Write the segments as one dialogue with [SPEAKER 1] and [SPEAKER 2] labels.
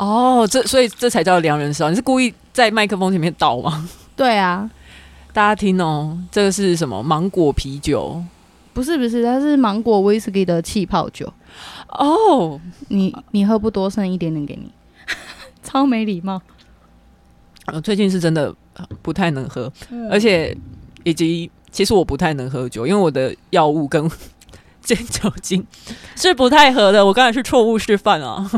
[SPEAKER 1] 哦，这所以这才叫良人拾号。你是故意在麦克风前面倒吗？
[SPEAKER 2] 对啊，
[SPEAKER 1] 大家听哦，这个是什么？芒果啤酒？
[SPEAKER 2] 不是不是，它是芒果威士忌的气泡酒。
[SPEAKER 1] 哦，
[SPEAKER 2] 你你喝不多，剩一点点给你，超没礼貌。
[SPEAKER 1] 我最近是真的不太能喝，嗯、而且以及其实我不太能喝酒，因为我的药物跟 这酒精是不太合的。我刚才是错误示范啊。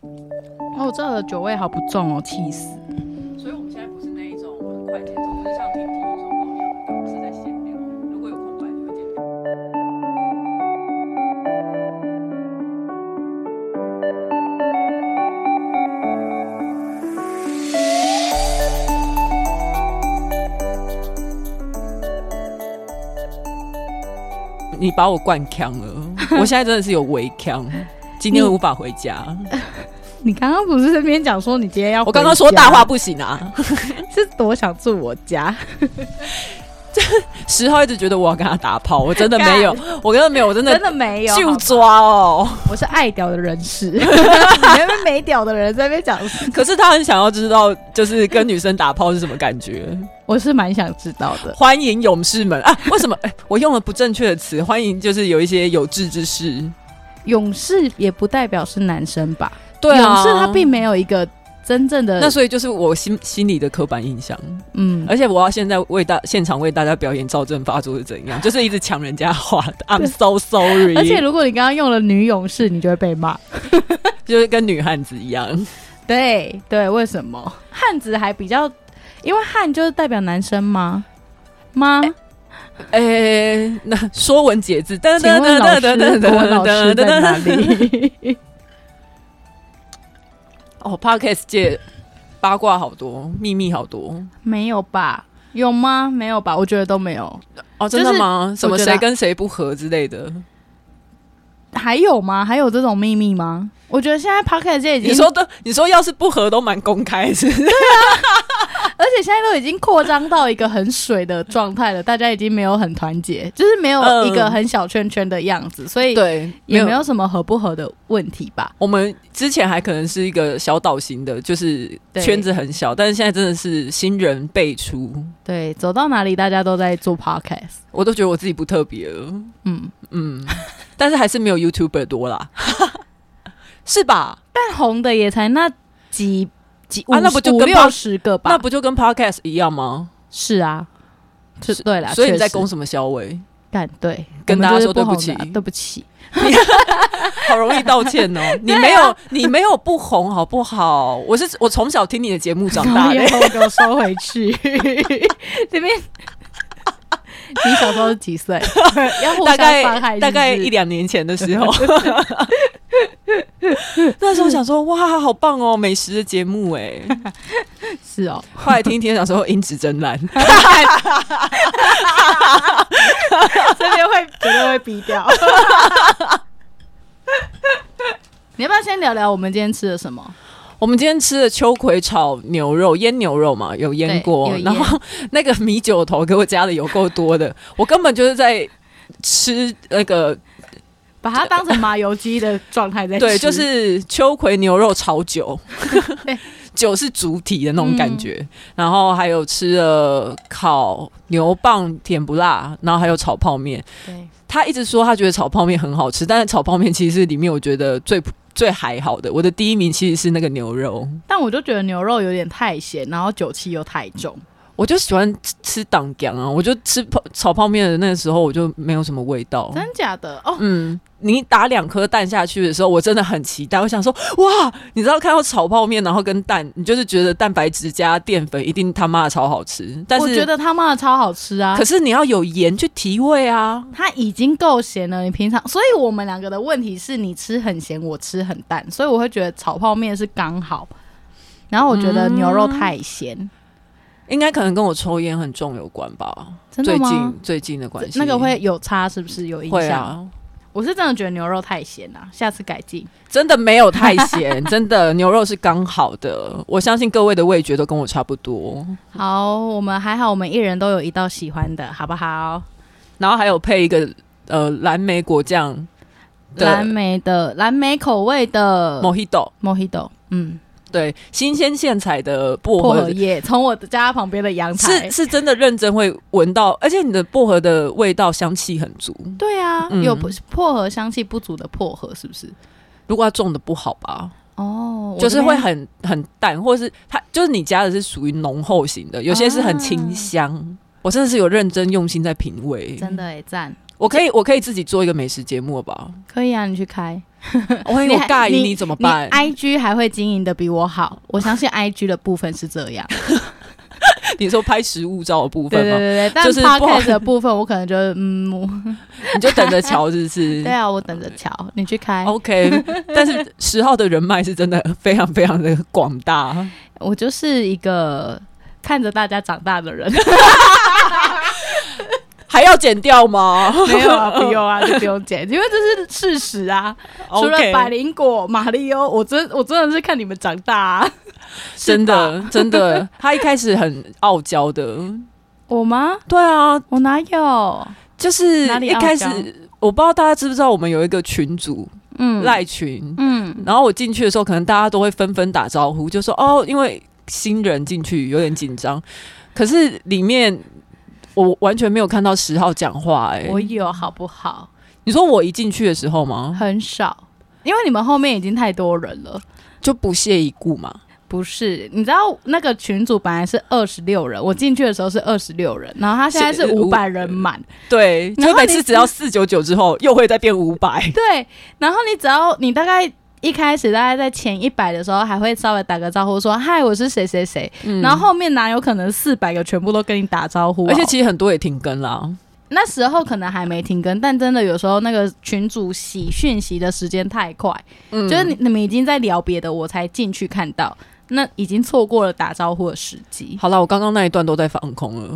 [SPEAKER 2] 哦，这个酒味好不重哦，气死！
[SPEAKER 1] 所以我们现在不是那一种很快节奏，不是像听听一种一样，是在闲聊。如果有空白，你会剪掉。你把我灌呛了，我现在真的是有微呛，今天无法回家。
[SPEAKER 2] 你刚刚不是这边讲说你今天要？
[SPEAKER 1] 我刚刚说大话不行啊，
[SPEAKER 2] 是多想住我家。
[SPEAKER 1] 这十号一直觉得我要跟他打炮，我真的没有，我真的没有，我真的
[SPEAKER 2] 真的没有，
[SPEAKER 1] 就抓哦。
[SPEAKER 2] 我是爱屌的人士，你那边没屌的人在那边讲。
[SPEAKER 1] 可是他很想要知道，就是跟女生打炮是什么感觉。
[SPEAKER 2] 我是蛮想知道的。
[SPEAKER 1] 欢迎勇士们啊！为什么？哎，我用了不正确的词。欢迎，就是有一些有志之士。
[SPEAKER 2] 勇士也不代表是男生吧？
[SPEAKER 1] 对啊，
[SPEAKER 2] 勇士他并没有一个真正的，
[SPEAKER 1] 那所以就是我心心里的刻板印象。嗯，而且我要现在为大现场为大家表演赵正发作是怎样，就是一直抢人家话的。I'm so sorry。
[SPEAKER 2] 而且如果你刚刚用了女勇士，你就会被骂，
[SPEAKER 1] 就是跟女汉子一样。
[SPEAKER 2] 对对，为什么汉子还比较？因为汉就是代表男生吗？吗？
[SPEAKER 1] 哎、欸，那说文解字，
[SPEAKER 2] 请问老师，国文老师在哪里？
[SPEAKER 1] 哦，Podcast 界八卦好多，秘密好多，
[SPEAKER 2] 没有吧？有吗？没有吧？我觉得都没有。
[SPEAKER 1] 哦，真的吗？什么谁跟谁不合之类的？
[SPEAKER 2] 还有吗？还有这种秘密吗？我觉得现在 Podcast 界已经，
[SPEAKER 1] 你说的，你说要是不合都蛮公开，是不是？
[SPEAKER 2] 对啊。而且现在都已经扩张到一个很水的状态了，大家已经没有很团结，就是没有一个很小圈圈的样子，所以对也没有什么合不合的问题吧。
[SPEAKER 1] 我们之前还可能是一个小岛型的，就是圈子很小，但是现在真的是新人辈出。
[SPEAKER 2] 对，走到哪里大家都在做 podcast，
[SPEAKER 1] 我都觉得我自己不特别了。嗯嗯，但是还是没有 YouTuber 多啦，是吧？
[SPEAKER 2] 但红的也才那几。几
[SPEAKER 1] 啊，那不就跟
[SPEAKER 2] 五六十个吧？
[SPEAKER 1] 那不就跟 Podcast 一样吗？
[SPEAKER 2] 是啊，是对了。
[SPEAKER 1] 所以你在攻什么小伟？
[SPEAKER 2] 干对，
[SPEAKER 1] 跟大家说对不起，
[SPEAKER 2] 对不起，
[SPEAKER 1] 好容易道歉哦。你没有，你没有不红，好不好？我是我从小听你的节目长大的，
[SPEAKER 2] 给我收回去。这边，你小时候是几岁？
[SPEAKER 1] 大概大概一两年前的时候。那时候想说，哇，好棒哦，美食的节目哎，
[SPEAKER 2] 是哦。
[SPEAKER 1] 后来听一听，想说音质真烂，
[SPEAKER 2] 这边会绝对会逼掉。你要不要先聊聊我们今天吃的什么？
[SPEAKER 1] 我们今天吃的秋葵炒牛肉，腌牛肉嘛，有腌过，然后那个米酒头给我加的有够多的，我根本就是在吃那个。
[SPEAKER 2] 把它当成麻油鸡的状态在吃，
[SPEAKER 1] 对，就是秋葵牛肉炒酒，酒是主体的那种感觉。嗯、然后还有吃了烤牛蒡甜不辣，然后还有炒泡面。对，他一直说他觉得炒泡面很好吃，但是炒泡面其实里面我觉得最 最还好的。我的第一名其实是那个牛肉，
[SPEAKER 2] 但我就觉得牛肉有点太咸，然后酒气又太重。
[SPEAKER 1] 我就喜欢吃党酱啊，我就吃泡炒泡面的那个时候，我就没有什么味道。
[SPEAKER 2] 真假的哦？
[SPEAKER 1] 嗯，你打两颗蛋下去的时候，我真的很期待。我想说，哇，你知道看到炒泡面，然后跟蛋，你就是觉得蛋白质加淀粉一定他妈的超好吃。但是
[SPEAKER 2] 我觉得他妈的超好吃啊！
[SPEAKER 1] 可是你要有盐去提味啊。
[SPEAKER 2] 它已经够咸了，你平常，所以我们两个的问题是你吃很咸，我吃很淡，所以我会觉得炒泡面是刚好。然后我觉得牛肉太咸。嗯
[SPEAKER 1] 应该可能跟我抽烟很重有关吧？真的吗？最近最近的关系，
[SPEAKER 2] 那个会有差是不是？有影响？
[SPEAKER 1] 会啊，
[SPEAKER 2] 我是真的觉得牛肉太咸啊，下次改进。
[SPEAKER 1] 真的没有太咸，真的牛肉是刚好的。我相信各位的味觉都跟我差不多。
[SPEAKER 2] 好，我们还好，我们一人都有一道喜欢的，好不好？
[SPEAKER 1] 然后还有配一个呃蓝莓果酱，
[SPEAKER 2] 蓝莓的蓝莓口味的
[SPEAKER 1] Mojito
[SPEAKER 2] Mojito。嗯。
[SPEAKER 1] 对，新鲜现采的薄荷，
[SPEAKER 2] 荷叶，从我的家旁边的阳台，
[SPEAKER 1] 是是真的认真会闻到，而且你的薄荷的味道香气很足。
[SPEAKER 2] 对啊，嗯、有薄荷香气不足的薄荷是不是？
[SPEAKER 1] 如果它种的不好吧？
[SPEAKER 2] 哦，
[SPEAKER 1] 就是会很很淡，或是它就是你家的是属于浓厚型的，有些是很清香。啊、我真的是有认真用心在品味，
[SPEAKER 2] 真的哎赞。
[SPEAKER 1] 我可以，我可以自己做一个美食节目吧？
[SPEAKER 2] 可以啊，你去开。
[SPEAKER 1] 我我介意你怎么办
[SPEAKER 2] ？I G 还会经营的比我好，我相信 I G 的部分是这样。
[SPEAKER 1] 你说拍实物照的部分吗？
[SPEAKER 2] 对对对，但是 Podcast 的部分，我可能就嗯，
[SPEAKER 1] 你就等着瞧，是不是？
[SPEAKER 2] 对啊，我等着瞧，你去开。
[SPEAKER 1] OK，但是十号的人脉是真的非常非常的广大。
[SPEAKER 2] 我就是一个看着大家长大的人。
[SPEAKER 1] 还要剪掉吗？
[SPEAKER 2] 没有啊，不用啊，就不用剪，因为这是事实啊。除了百灵果、马里欧，我真我真的是看你们长大，啊，
[SPEAKER 1] 真的真的。他一开始很傲娇的，
[SPEAKER 2] 我吗？
[SPEAKER 1] 对啊，
[SPEAKER 2] 我哪有？
[SPEAKER 1] 就是一开始，我不知道大家知不知道，我们有一个群组，嗯，赖群，嗯，然后我进去的时候，可能大家都会纷纷打招呼，就说哦，因为新人进去有点紧张，可是里面。我完全没有看到十号讲话，哎，
[SPEAKER 2] 我有好不好？
[SPEAKER 1] 你说我一进去的时候吗？
[SPEAKER 2] 很少，因为你们后面已经太多人了，
[SPEAKER 1] 就不屑一顾嘛。
[SPEAKER 2] 不是，你知道那个群组本来是二十六人，我进去的时候是二十六人，然后他现在是五百人满，
[SPEAKER 1] 对，然后每次只要四九九之后又会再变五百，
[SPEAKER 2] 对，然后你只要你大概。一开始大概在前一百的时候，还会稍微打个招呼说“嗨，我是谁谁谁”，嗯、然后后面哪有可能四百个全部都跟你打招呼？
[SPEAKER 1] 而且其实很多也停更了。
[SPEAKER 2] 那时候可能还没停更，但真的有时候那个群主洗讯息的时间太快，嗯、就是你你们已经在聊别的，我才进去看到，那已经错过了打招呼的时机。
[SPEAKER 1] 好了，我刚刚那一段都在放空了，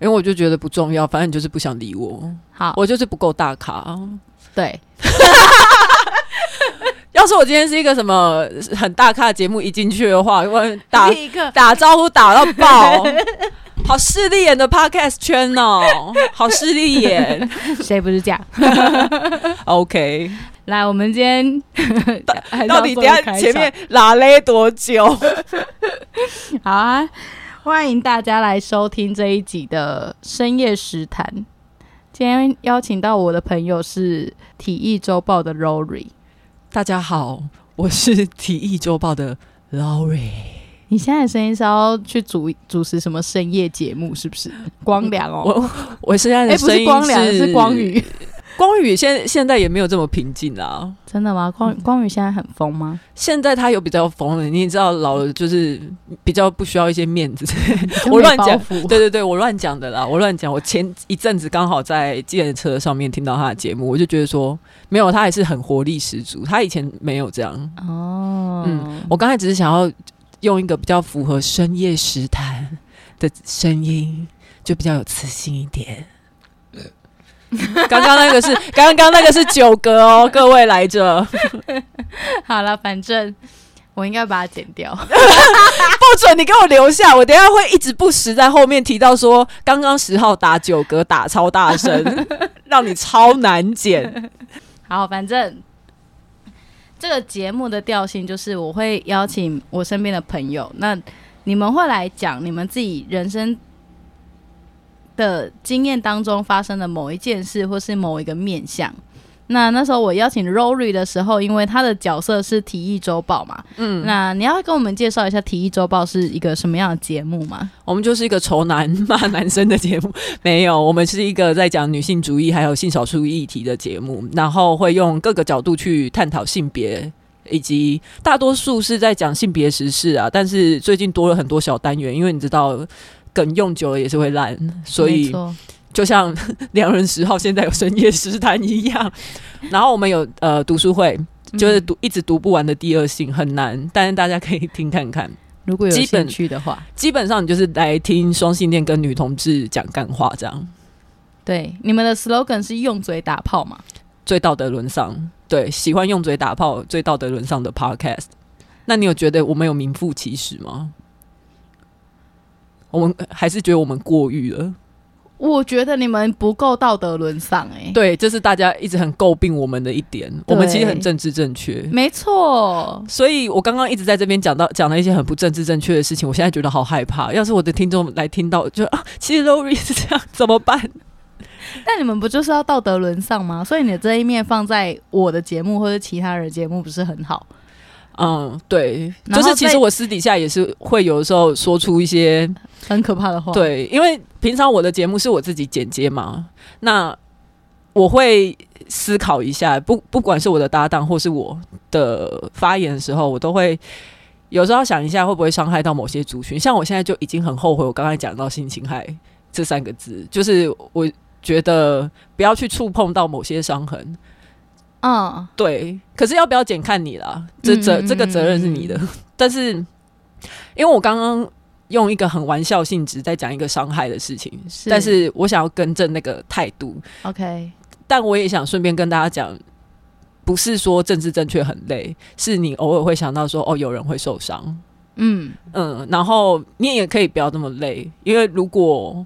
[SPEAKER 1] 因为我就觉得不重要，反正你就是不想理我。
[SPEAKER 2] 好，
[SPEAKER 1] 我就是不够大咖。
[SPEAKER 2] 对。
[SPEAKER 1] 要是我今天是一个什么很大咖的节目，一进去的话，我打打招呼打到爆，好势利眼的 podcast 圈哦，好势利眼，
[SPEAKER 2] 谁不是这样
[SPEAKER 1] ？OK，
[SPEAKER 2] 来，我们今天
[SPEAKER 1] 到底等下前面拉勒多久？
[SPEAKER 2] 好啊，欢迎大家来收听这一集的深夜食谈。今天邀请到我的朋友是体育周报的 Lori。
[SPEAKER 1] 大家好，我是体育周报的 Lori。
[SPEAKER 2] 你现在的声音是要去主主持什么深夜节目？是不是？光良哦，
[SPEAKER 1] 我我现在的声音是、欸、不是光良，是光宇。光宇现现在也没有这么平静啦，
[SPEAKER 2] 真的吗？光光宇现在很疯吗？
[SPEAKER 1] 现在他有比较疯了，你也知道老了就是比较不需要一些面子。我乱讲，对对对，我乱讲的啦，我乱讲。我前一阵子刚好在计程车上面听到他的节目，我就觉得说没有，他还是很活力十足。他以前没有这样哦。嗯，我刚才只是想要用一个比较符合深夜食谈的声音，就比较有磁性一点。刚刚那个是刚刚那个是九格哦，各位来着。
[SPEAKER 2] 好了，反正我应该把它剪掉，
[SPEAKER 1] 不准你给我留下。我等一下会一直不时在后面提到说，刚刚十号打九格打超大声，让你超难剪。
[SPEAKER 2] 好，反正这个节目的调性就是我会邀请我身边的朋友，那你们会来讲你们自己人生。的经验当中发生的某一件事，或是某一个面向。那那时候我邀请 Rory 的时候，因为他的角色是体液周报嘛，嗯，那你要跟我们介绍一下体液周报是一个什么样的节目吗？
[SPEAKER 1] 我们就是一个仇男骂男生的节目，没有，我们是一个在讲女性主义还有性少数议题的节目，然后会用各个角度去探讨性别，以及大多数是在讲性别时事啊，但是最近多了很多小单元，因为你知道。梗用久了也是会烂，所以就像 良人十号现在有深夜食谈一样。然后我们有呃读书会，就是读一直读不完的第二性很难，但是大家可以听看看。
[SPEAKER 2] 如果有兴趣的话，
[SPEAKER 1] 基本上你就是来听双性恋跟女同志讲干话这样。
[SPEAKER 2] 对，你们的 slogan 是用嘴打炮嘛？
[SPEAKER 1] 最道德沦丧，对，喜欢用嘴打炮、最道德沦丧的 podcast。那你有觉得我们有名副其实吗？我们还是觉得我们过誉了，
[SPEAKER 2] 我觉得你们不够道德沦丧哎，
[SPEAKER 1] 对，这是大家一直很诟病我们的一点。我们其实很政治正确，
[SPEAKER 2] 没错。
[SPEAKER 1] 所以我刚刚一直在这边讲到讲了一些很不政治正确的事情，我现在觉得好害怕。要是我的听众来听到，就啊，其实 Lori 是这样，怎么办？
[SPEAKER 2] 但你们不就是要道德沦丧吗？所以你的这一面放在我的节目或者其他人节目不是很好？
[SPEAKER 1] 嗯，对，就是其实我私底下也是会有的时候说出一些
[SPEAKER 2] 很可怕的话。
[SPEAKER 1] 对，因为平常我的节目是我自己剪接嘛，那我会思考一下，不不管是我的搭档或是我的发言的时候，我都会有时候想一下会不会伤害到某些族群。像我现在就已经很后悔，我刚才讲到性侵害这三个字，就是我觉得不要去触碰到某些伤痕。嗯，对。可是要不要剪看你啦，这责这个责任是你的。但是，因为我刚刚用一个很玩笑性质在讲一个伤害的事情，是但是我想要更正那个态度。
[SPEAKER 2] OK，
[SPEAKER 1] 但我也想顺便跟大家讲，不是说政治正确很累，是你偶尔会想到说，哦，有人会受伤。嗯嗯，然后你也可以不要这么累，因为如果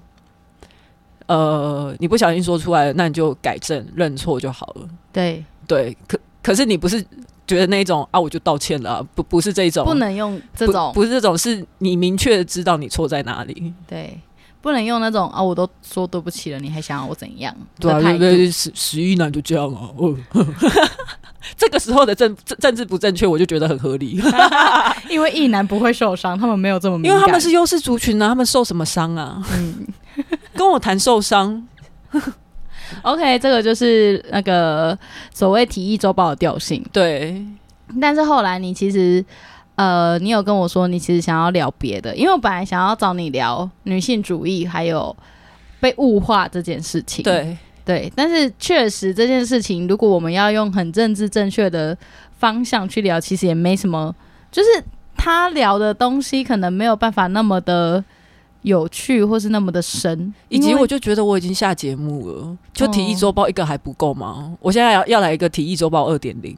[SPEAKER 1] 呃你不小心说出来了，那你就改正认错就好了。
[SPEAKER 2] 对。
[SPEAKER 1] 对，可可是你不是觉得那种啊，我就道歉了，啊，不不是这种，
[SPEAKER 2] 不能用这种，
[SPEAKER 1] 不，不是这种，是你明确的知道你错在哪里。
[SPEAKER 2] 对，不能用那种啊，我都说对不起了，你还想要我怎样？
[SPEAKER 1] 对啊，对对，十十一男就这样啊。哦，这个时候的政政治不正确，我就觉得很合理，
[SPEAKER 2] 因为异男不会受伤，他们没有这么
[SPEAKER 1] 因为他们是优势族群啊，他们受什么伤啊？嗯，跟我谈受伤。
[SPEAKER 2] OK，这个就是那个所谓体育周报的调性。
[SPEAKER 1] 对，
[SPEAKER 2] 但是后来你其实，呃，你有跟我说你其实想要聊别的，因为我本来想要找你聊女性主义还有被物化这件事情。
[SPEAKER 1] 对
[SPEAKER 2] 对，但是确实这件事情，如果我们要用很政治正确的方向去聊，其实也没什么，就是他聊的东西可能没有办法那么的。有趣或是那么的深，
[SPEAKER 1] 以及我就觉得我已经下节目了，就体育周报一个还不够吗？哦、我现在要要来一个体育周报二点零。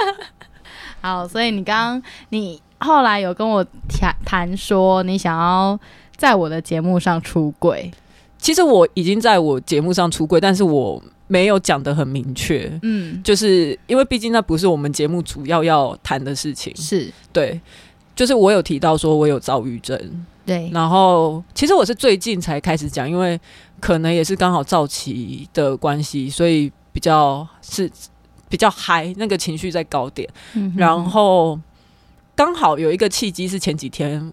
[SPEAKER 2] 好，所以你刚刚你后来有跟我谈谈说你想要在我的节目上出柜，
[SPEAKER 1] 其实我已经在我节目上出柜，但是我没有讲的很明确。嗯，就是因为毕竟那不是我们节目主要要谈的事情，
[SPEAKER 2] 是
[SPEAKER 1] 对，就是我有提到说我有躁郁症。
[SPEAKER 2] 对，
[SPEAKER 1] 然后其实我是最近才开始讲，因为可能也是刚好躁期的关系，所以比较是比较嗨，那个情绪在高点。嗯、然后刚好有一个契机是前几天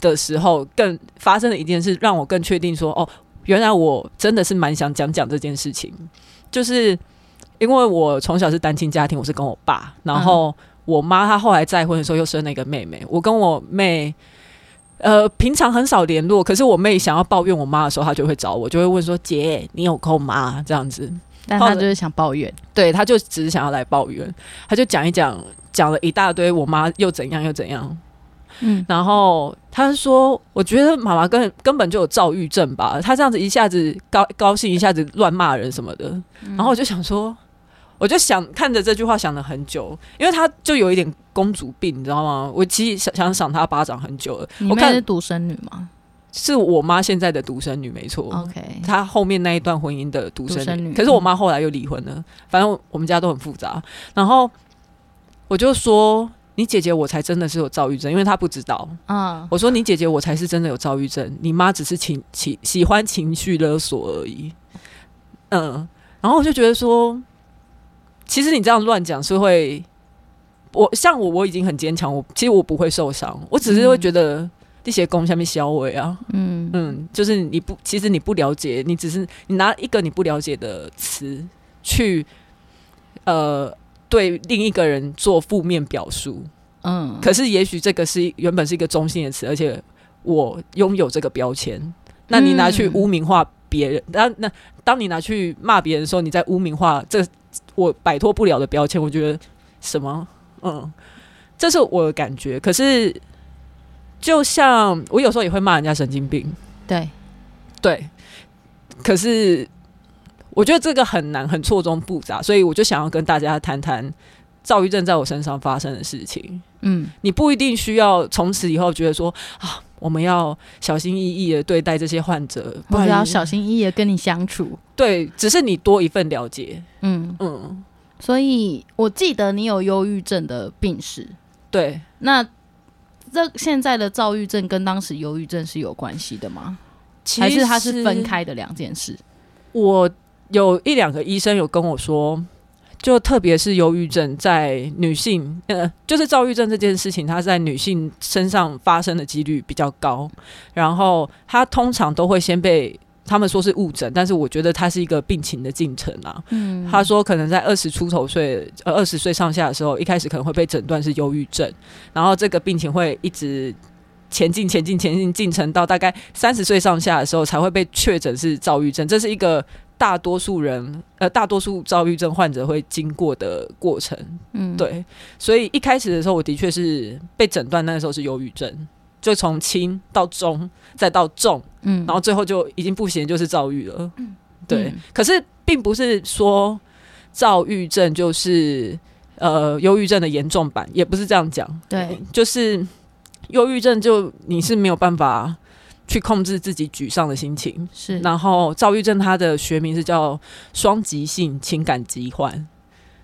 [SPEAKER 1] 的时候，更发生了一件事，让我更确定说，哦，原来我真的是蛮想讲讲这件事情。就是因为我从小是单亲家庭，我是跟我爸，然后我妈她后来再婚的时候又生了一个妹妹，我跟我妹。呃，平常很少联络，可是我妹想要抱怨我妈的时候，她就会找我，就会问说：“姐，你有空吗？”这样子，
[SPEAKER 2] 但她就是想抱怨，
[SPEAKER 1] 对，她就只是想要来抱怨，她就讲一讲，讲了一大堆，我妈又怎样又怎样，嗯，然后她说：“我觉得妈妈根根本就有躁郁症吧，她这样子一下子高高兴，一下子乱骂人什么的。”然后我就想说。我就想看着这句话想了很久，因为他就有一点公主病，你知道吗？我其实想想赏他巴掌很久了。
[SPEAKER 2] 我看是独生女吗？
[SPEAKER 1] 是我妈现在的独生女，没错。
[SPEAKER 2] OK，
[SPEAKER 1] 她后面那一段婚姻的独生女，可是我妈后来又离婚了。嗯、反正我们家都很复杂。然后我就说：“你姐姐我才真的是有躁郁症，因为她不知道。”嗯，我说：“你姐姐我才是真的有躁郁症，你妈只是情情喜欢情绪勒索而已。”嗯，然后我就觉得说。其实你这样乱讲是会，我像我我已经很坚强，我其实我不会受伤，我只是会觉得这些功下面消委啊，嗯。嗯，就是你不，其实你不了解，你只是你拿一个你不了解的词去，呃，对另一个人做负面表述，嗯，可是也许这个是原本是一个中性的词，而且我拥有这个标签，那你拿去污名化别人，那、嗯、那当你拿去骂别人的时候，你在污名化这。我摆脱不了的标签，我觉得什么？嗯，这是我的感觉。可是，就像我有时候也会骂人家神经病，
[SPEAKER 2] 对
[SPEAKER 1] 对。可是，我觉得这个很难，很错综复杂，所以我就想要跟大家谈谈躁郁症在我身上发生的事情。嗯，你不一定需要从此以后觉得说啊，我们要小心翼翼的对待这些患者，
[SPEAKER 2] 或者要小心翼翼的跟你相处。
[SPEAKER 1] 对，只是你多一份了解。
[SPEAKER 2] 嗯嗯。所以我记得你有忧郁症的病史。
[SPEAKER 1] 对。
[SPEAKER 2] 那这现在的躁郁症跟当时忧郁症是有关系的吗？其实还是它是分开的两件事？
[SPEAKER 1] 我有一两个医生有跟我说。就特别是忧郁症在女性，呃，就是躁郁症这件事情，它在女性身上发生的几率比较高。然后它通常都会先被他们说是误诊，但是我觉得它是一个病情的进程啊。嗯，他说可能在二十出头岁，呃，二十岁上下的时候，一开始可能会被诊断是忧郁症，然后这个病情会一直前进、前进、前进进程到大概三十岁上下的时候才会被确诊是躁郁症。这是一个。大多数人，呃，大多数躁郁症患者会经过的过程，嗯，对，所以一开始的时候，我的确是被诊断那个时候是忧郁症，就从轻到中再到重，嗯，然后最后就已经不行，就是躁郁了，嗯，对。嗯、可是并不是说躁郁症就是呃忧郁症的严重版，也不是这样讲，对，就是忧郁症就你是没有办法。去控制自己沮丧的心情。是，然后躁郁症它的学名是叫双极性情感疾患，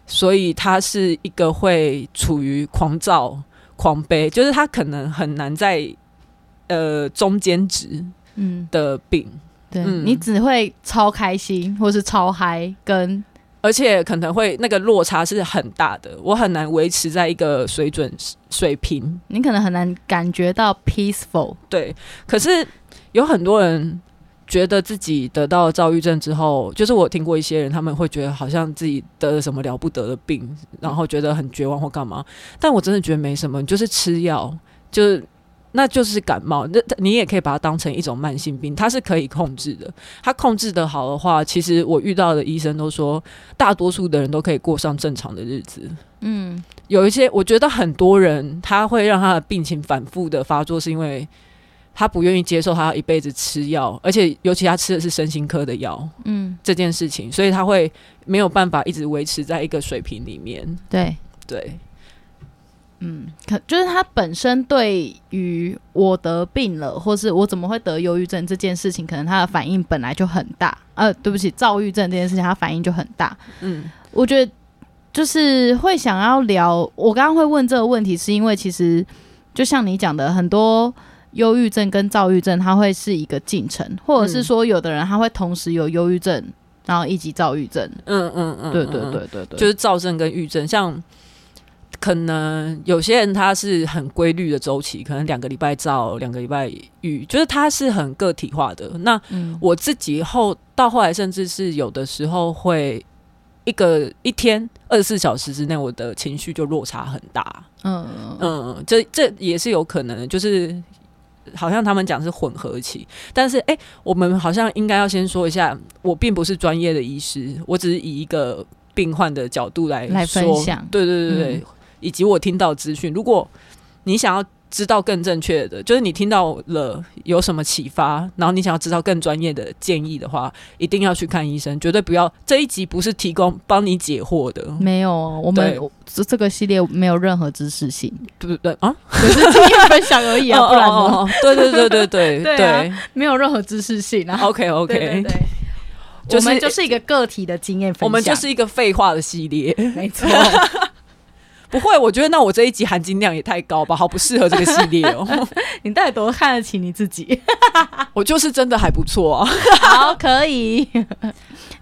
[SPEAKER 1] 所以它是一个会处于狂躁、狂悲，就是它可能很难在呃中间值嗯。的病，
[SPEAKER 2] 嗯、对、嗯、你只会超开心或是超嗨，跟
[SPEAKER 1] 而且可能会那个落差是很大的，我很难维持在一个水准水平，
[SPEAKER 2] 你可能很难感觉到 peaceful，
[SPEAKER 1] 对，可是。有很多人觉得自己得到躁郁症之后，就是我听过一些人，他们会觉得好像自己得了什么了不得的病，然后觉得很绝望或干嘛。但我真的觉得没什么，你就是吃药，就是那就是感冒。那你也可以把它当成一种慢性病，它是可以控制的。它控制得好的话，其实我遇到的医生都说，大多数的人都可以过上正常的日子。嗯，有一些我觉得很多人他会让他的病情反复的发作，是因为。他不愿意接受他要一辈子吃药，而且尤其他吃的是身心科的药，嗯，这件事情，所以他会没有办法一直维持在一个水平里面。
[SPEAKER 2] 对
[SPEAKER 1] 对，
[SPEAKER 2] 嗯，可就是他本身对于我得病了，或是我怎么会得忧郁症这件事情，可能他的反应本来就很大。呃，对不起，躁郁症这件事情，他反应就很大。嗯，我觉得就是会想要聊，我刚刚会问这个问题，是因为其实就像你讲的很多。忧郁症跟躁郁症，它会是一个进程，或者是说，有的人他会同时有忧郁症，然后以及躁郁症。嗯嗯嗯，对对对对对，
[SPEAKER 1] 就是躁症跟郁症。像可能有些人他是很规律的周期，可能两个礼拜照，两个礼拜郁，就是他是很个体化的。那我自己后到后来，甚至是有的时候会一个一天二十四小时之内，我的情绪就落差很大。嗯嗯，这这也是有可能的，就是。好像他们讲是混合期，但是哎、欸，我们好像应该要先说一下，我并不是专业的医师，我只是以一个病患的角度来说，
[SPEAKER 2] 来分享，
[SPEAKER 1] 对对对对，嗯、以及我听到资讯。如果你想要。知道更正确的，就是你听到了有什么启发，然后你想要知道更专业的建议的话，一定要去看医生，绝对不要。这一集不是提供帮你解惑的，
[SPEAKER 2] 没有，我们这这个系列没有任何知识性，
[SPEAKER 1] 对不对啊？
[SPEAKER 2] 只是经验分享而已啊，不然呢？
[SPEAKER 1] 对对对对对
[SPEAKER 2] 对，对，没有任何知识性啊。
[SPEAKER 1] OK OK，
[SPEAKER 2] 我们就是一个个体的经验分享，
[SPEAKER 1] 我们就是一个废话的系列，
[SPEAKER 2] 没错。
[SPEAKER 1] 不会，我觉得那我这一集含金量也太高吧，好不适合这个系列哦。
[SPEAKER 2] 你到底多看得起你自己？
[SPEAKER 1] 我就是真的还不错啊。
[SPEAKER 2] 好，可以。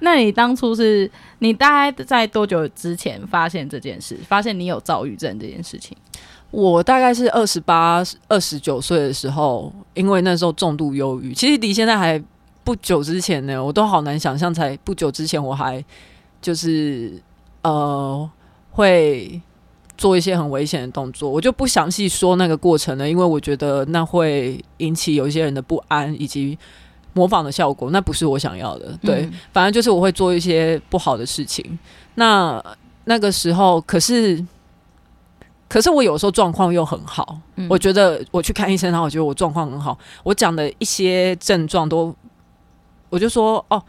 [SPEAKER 2] 那你当初是你大概在多久之前发现这件事？发现你有躁郁症这件事情？
[SPEAKER 1] 我大概是二十八、二十九岁的时候，因为那时候重度忧郁。其实离现在还不久之前呢，我都好难想象，才不久之前我还就是呃会。做一些很危险的动作，我就不详细说那个过程了，因为我觉得那会引起有一些人的不安以及模仿的效果，那不是我想要的。对，嗯、反正就是我会做一些不好的事情。那那个时候，可是，可是我有时候状况又很好，嗯。我觉得我去看医生，然后我觉得我状况很好，我讲的一些症状都，我就说哦。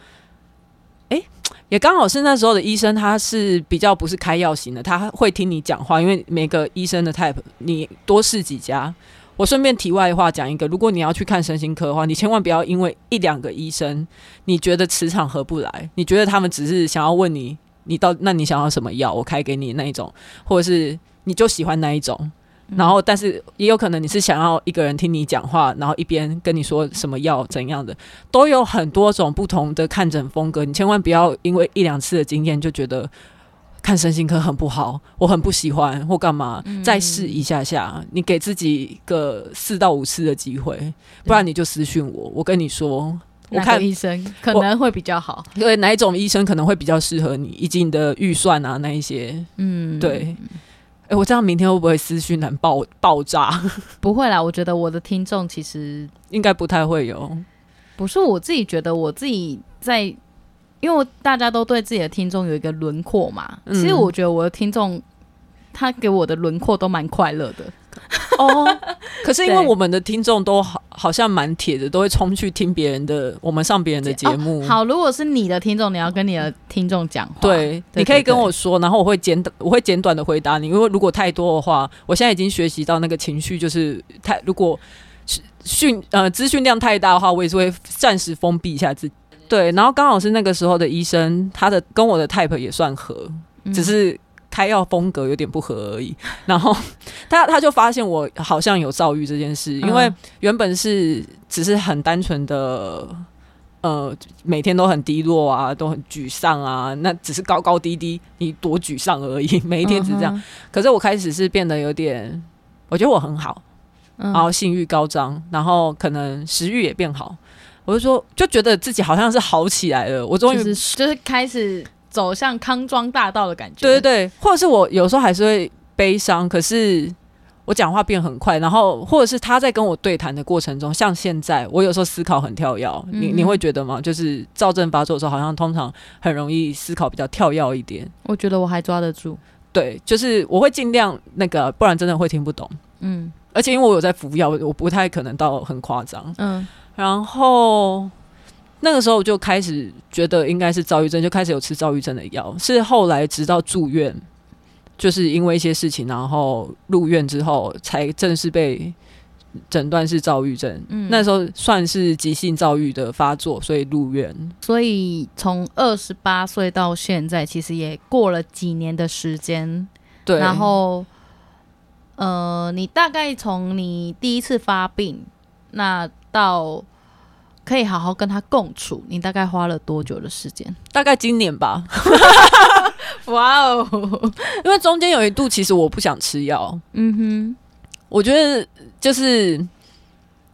[SPEAKER 1] 也刚好是那时候的医生，他是比较不是开药型的，他会听你讲话，因为每个医生的 type，你多试几家我顺便题外话讲一个，如果你要去看身心科的话，你千万不要因为一两个医生，你觉得磁场合不来，你觉得他们只是想要问你，你到那你想要什么药，我开给你那一种，或者是你就喜欢那一种，然后但是也有可能你是想要一个人听你讲话，然后一边跟你说什么药怎样的，都有很多种不同的看诊风格，你千万不要因为一两次的经验就觉得。看身心科很不好，我很不喜欢或干嘛，嗯、再试一下下，你给自己个四到五次的机会，不然你就私讯我。我跟你说，我看
[SPEAKER 2] 医生可能会比较好，
[SPEAKER 1] 因为哪一种医生可能会比较适合你，以及你的预算啊那一些。嗯，对。哎、欸，我这样明天会不会思绪难爆爆炸？
[SPEAKER 2] 不会啦，我觉得我的听众其实
[SPEAKER 1] 应该不太会有。
[SPEAKER 2] 不是我自己觉得，我自己在。因为大家都对自己的听众有一个轮廓嘛，嗯、其实我觉得我的听众他给我的轮廓都蛮快乐的
[SPEAKER 1] 哦。可是因为我们的听众都好好像蛮铁的，都会冲去听别人的，我们上别人的节目、
[SPEAKER 2] 哦。好，如果是你的听众，你要跟你的听
[SPEAKER 1] 众讲话，对，你可以跟我说，然后我会简短，我会简短的回答你。因为如果太多的话，我现在已经学习到那个情绪就是太，如果讯呃资讯量太大的话，我也是会暂时封闭一下自己。对，然后刚好是那个时候的医生，他的跟我的 type 也算合，嗯、只是开药风格有点不合而已。然后他他就发现我好像有躁郁这件事，因为原本是只是很单纯的，呃，每天都很低落啊，都很沮丧啊，那只是高高低低，你多沮丧而已，每一天只是这样。可是我开始是变得有点，我觉得我很好，然后性欲高涨，然后可能食欲也变好。我就说，就觉得自己好像是好起来了。我终于
[SPEAKER 2] 就是，就是开始走向康庄大道的感觉。
[SPEAKER 1] 对对对，或者是我有时候还是会悲伤，可是我讲话变很快。然后，或者是他在跟我对谈的过程中，像现在，我有时候思考很跳跃。嗯、你你会觉得吗？就是躁症发作的时候，好像通常很容易思考比较跳跃一点。
[SPEAKER 2] 我觉得我还抓得住。
[SPEAKER 1] 对，就是我会尽量那个，不然真的会听不懂。嗯，而且因为我有在服药，我不太可能到很夸张。嗯。然后那个时候就开始觉得应该是躁郁症，就开始有吃躁郁症的药。是后来直到住院，就是因为一些事情，然后入院之后才正式被诊断是躁郁症。嗯，那时候算是急性躁郁的发作，所以入院。
[SPEAKER 2] 所以从二十八岁到现在，其实也过了几年的时间。
[SPEAKER 1] 对，
[SPEAKER 2] 然后呃，你大概从你第一次发病那。到可以好好跟他共处，你大概花了多久的时间？
[SPEAKER 1] 大概今年吧。哇哦！因为中间有一度，其实我不想吃药。嗯哼，我觉得就是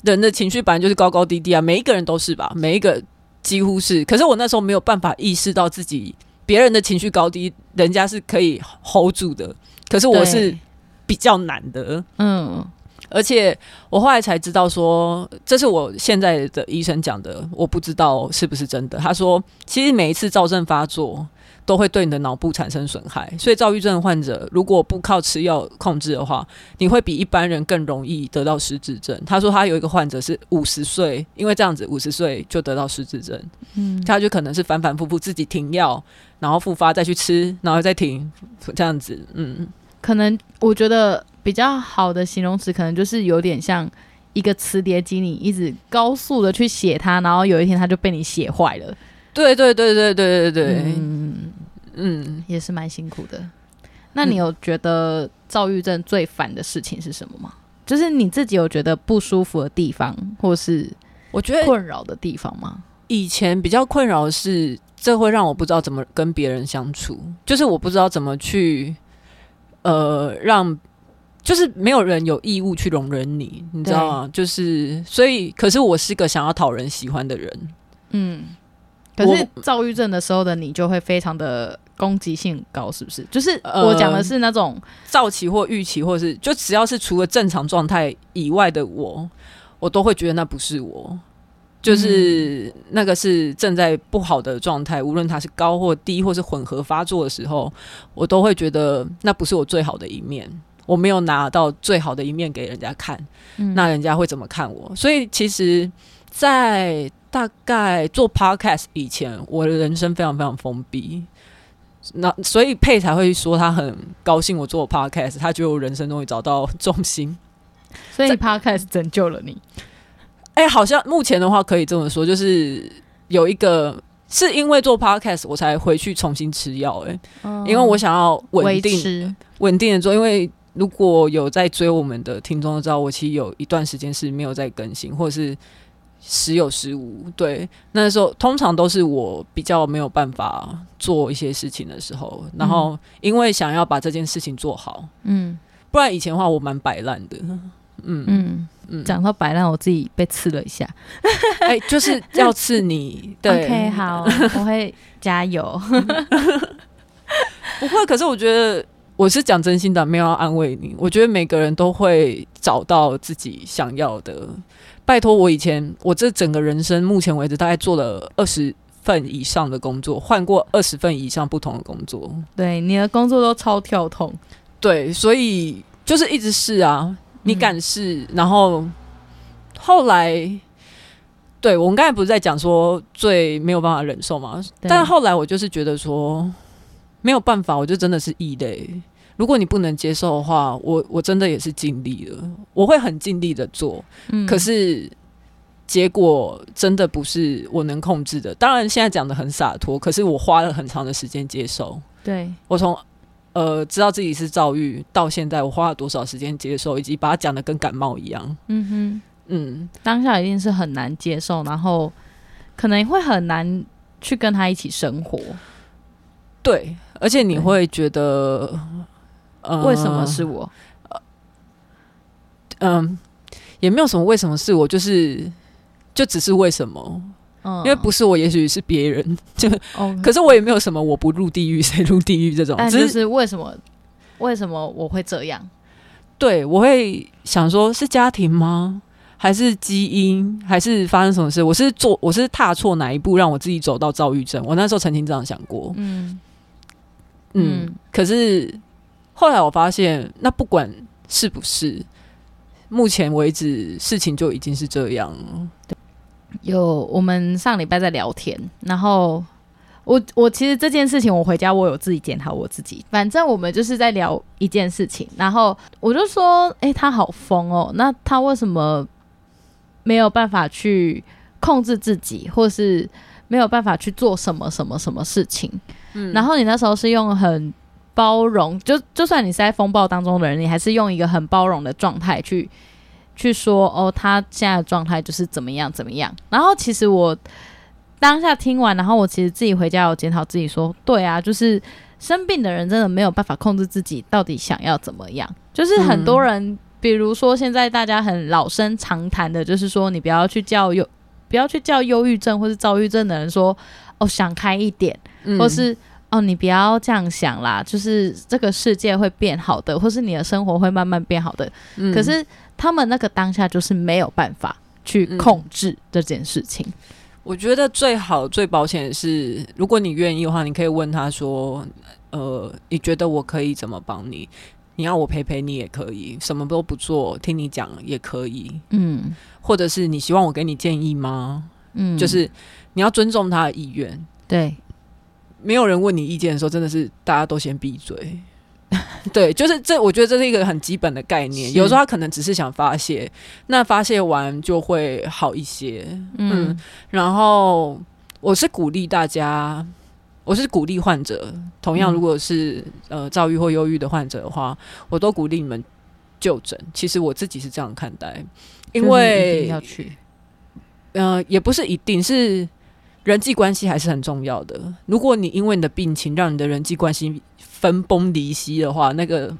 [SPEAKER 1] 人的情绪本来就是高高低低啊，每一个人都是吧，每一个几乎是。可是我那时候没有办法意识到自己别人的情绪高低，人家是可以 hold 住的，可是我是比较难的。嗯。而且我后来才知道说，这是我现在的医生讲的，我不知道是不是真的。他说，其实每一次躁症发作都会对你的脑部产生损害，所以躁郁症患者如果不靠吃药控制的话，你会比一般人更容易得到失智症。他说他有一个患者是五十岁，因为这样子五十岁就得到失智症，嗯，他就可能是反反复复自己停药，然后复发再去吃，然后再停，这样子，嗯，
[SPEAKER 2] 可能我觉得。比较好的形容词可能就是有点像一个磁碟机，你一直高速的去写它，然后有一天它就被你写坏了。
[SPEAKER 1] 对对对对对对对，嗯
[SPEAKER 2] 嗯，也是蛮辛苦的。那你有觉得躁郁症最烦的事情是什么吗？就是你自己有觉得不舒服的地方，或是我觉得困扰的地方吗？
[SPEAKER 1] 以前比较困扰的是，这会让我不知道怎么跟别人相处，就是我不知道怎么去呃让。就是没有人有义务去容忍你，你知道吗？就是所以，可是我是个想要讨人喜欢的人，
[SPEAKER 2] 嗯。可是躁郁症的时候的你就会非常的攻击性高，是不是？就是我讲的是那种
[SPEAKER 1] 躁期或郁期，或是就只要是除了正常状态以外的我，我都会觉得那不是我，就是那个是正在不好的状态，无论它是高或低，或是混合发作的时候，我都会觉得那不是我最好的一面。我没有拿到最好的一面给人家看，嗯、那人家会怎么看我？所以其实，在大概做 podcast 以前，我的人生非常非常封闭。那所以佩才会说他很高兴我做 podcast，他觉得我人生终于找到重心。
[SPEAKER 2] 所以 Podcast 拯救了你。
[SPEAKER 1] 哎、欸，好像目前的话可以这么说，就是有一个是因为做 Podcast 我才回去重新吃药。哎，因为我想要稳定稳定的做，因为如果有在追我们的听众都知道，我其实有一段时间是没有在更新，或者是时有时无。对，那时候通常都是我比较没有办法做一些事情的时候，然后因为想要把这件事情做好，嗯，不然以前的话我蛮摆烂的。嗯嗯
[SPEAKER 2] 嗯，讲到摆烂，我自己被刺了一下。
[SPEAKER 1] 哎、欸，就是要刺你。对
[SPEAKER 2] ，OK，好，我会加油。
[SPEAKER 1] 不会，可是我觉得我是讲真心的，没有要安慰你。我觉得每个人都会找到自己想要的。拜托，我以前我这整个人生，目前为止大概做了二十份以上的工作，换过二十份以上不同的工作。
[SPEAKER 2] 对，你的工作都超跳痛。
[SPEAKER 1] 对，所以就是一直试啊。你敢试，然后后来，对，我们刚才不是在讲说最没有办法忍受吗？但后来我就是觉得说没有办法，我就真的是异类。如果你不能接受的话，我我真的也是尽力了，我会很尽力的做。嗯，可是结果真的不是我能控制的。当然现在讲的很洒脱，可是我花了很长的时间接受。
[SPEAKER 2] 对，
[SPEAKER 1] 我从。呃，知道自己是躁郁，到现在我花了多少时间接受，以及把它讲的跟感冒一样。嗯哼，嗯，
[SPEAKER 2] 当下一定是很难接受，然后可能会很难去跟他一起生活。
[SPEAKER 1] 对，而且你会觉得，
[SPEAKER 2] 呃，为什么是我？
[SPEAKER 1] 嗯、呃，也没有什么为什么是我，就是就只是为什么。嗯，因为不是我，也许是别人。就.可是我也没有什么，我不入地狱谁入地狱这种。
[SPEAKER 2] 只是为什么？为什么我会这样？
[SPEAKER 1] 对，我会想说，是家庭吗？还是基因？还是发生什么事？我是做，我是踏错哪一步，让我自己走到躁郁症？我那时候曾经这样想过。嗯嗯，嗯，可是后来我发现，那不管是不是，目前为止事情就已经是这样。
[SPEAKER 2] 有我们上礼拜在聊天，然后我我其实这件事情我回家我有自己检讨我自己，反正我们就是在聊一件事情，然后我就说，哎、欸，他好疯哦，那他为什么没有办法去控制自己，或是没有办法去做什么什么什么事情？嗯，然后你那时候是用很包容，就就算你是在风暴当中的人，你还是用一个很包容的状态去。去说哦，他现在的状态就是怎么样怎么样。然后其实我当下听完，然后我其实自己回家有检讨自己说，对啊，就是生病的人真的没有办法控制自己到底想要怎么样。就是很多人，嗯、比如说现在大家很老生常谈的，就是说你不要去叫忧，不要去叫忧郁症或是躁郁症的人说哦，想开一点，嗯、或是哦你不要这样想啦，就是这个世界会变好的，或是你的生活会慢慢变好的。嗯、可是。他们那个当下就是没有办法去控制这件事情。嗯，
[SPEAKER 1] 我觉得最好最保险的是，如果你愿意的话，你可以问他说：“呃，你觉得我可以怎么帮你？你要我陪陪你也可以，什么都不做，听你讲也可以。嗯，或者是你希望我给你建议吗？嗯，就是你要尊重他的意愿。
[SPEAKER 2] 对，
[SPEAKER 1] 没有人问你意见的时候，真的是大家都先闭嘴。”对，就是这，我觉得这是一个很基本的概念。有时候他可能只是想发泄，那发泄完就会好一些。嗯，嗯，然后我是鼓励大家，我是鼓励患者。同样，如果是、嗯、呃躁郁或忧郁的患者的话，我都鼓励你们就诊。其实我自己是这样看待，因
[SPEAKER 2] 为要去。
[SPEAKER 1] 呃，也不是一定是人际关系还是很重要的。如果你因为你的病情让你的人际关系分崩离析的话，那个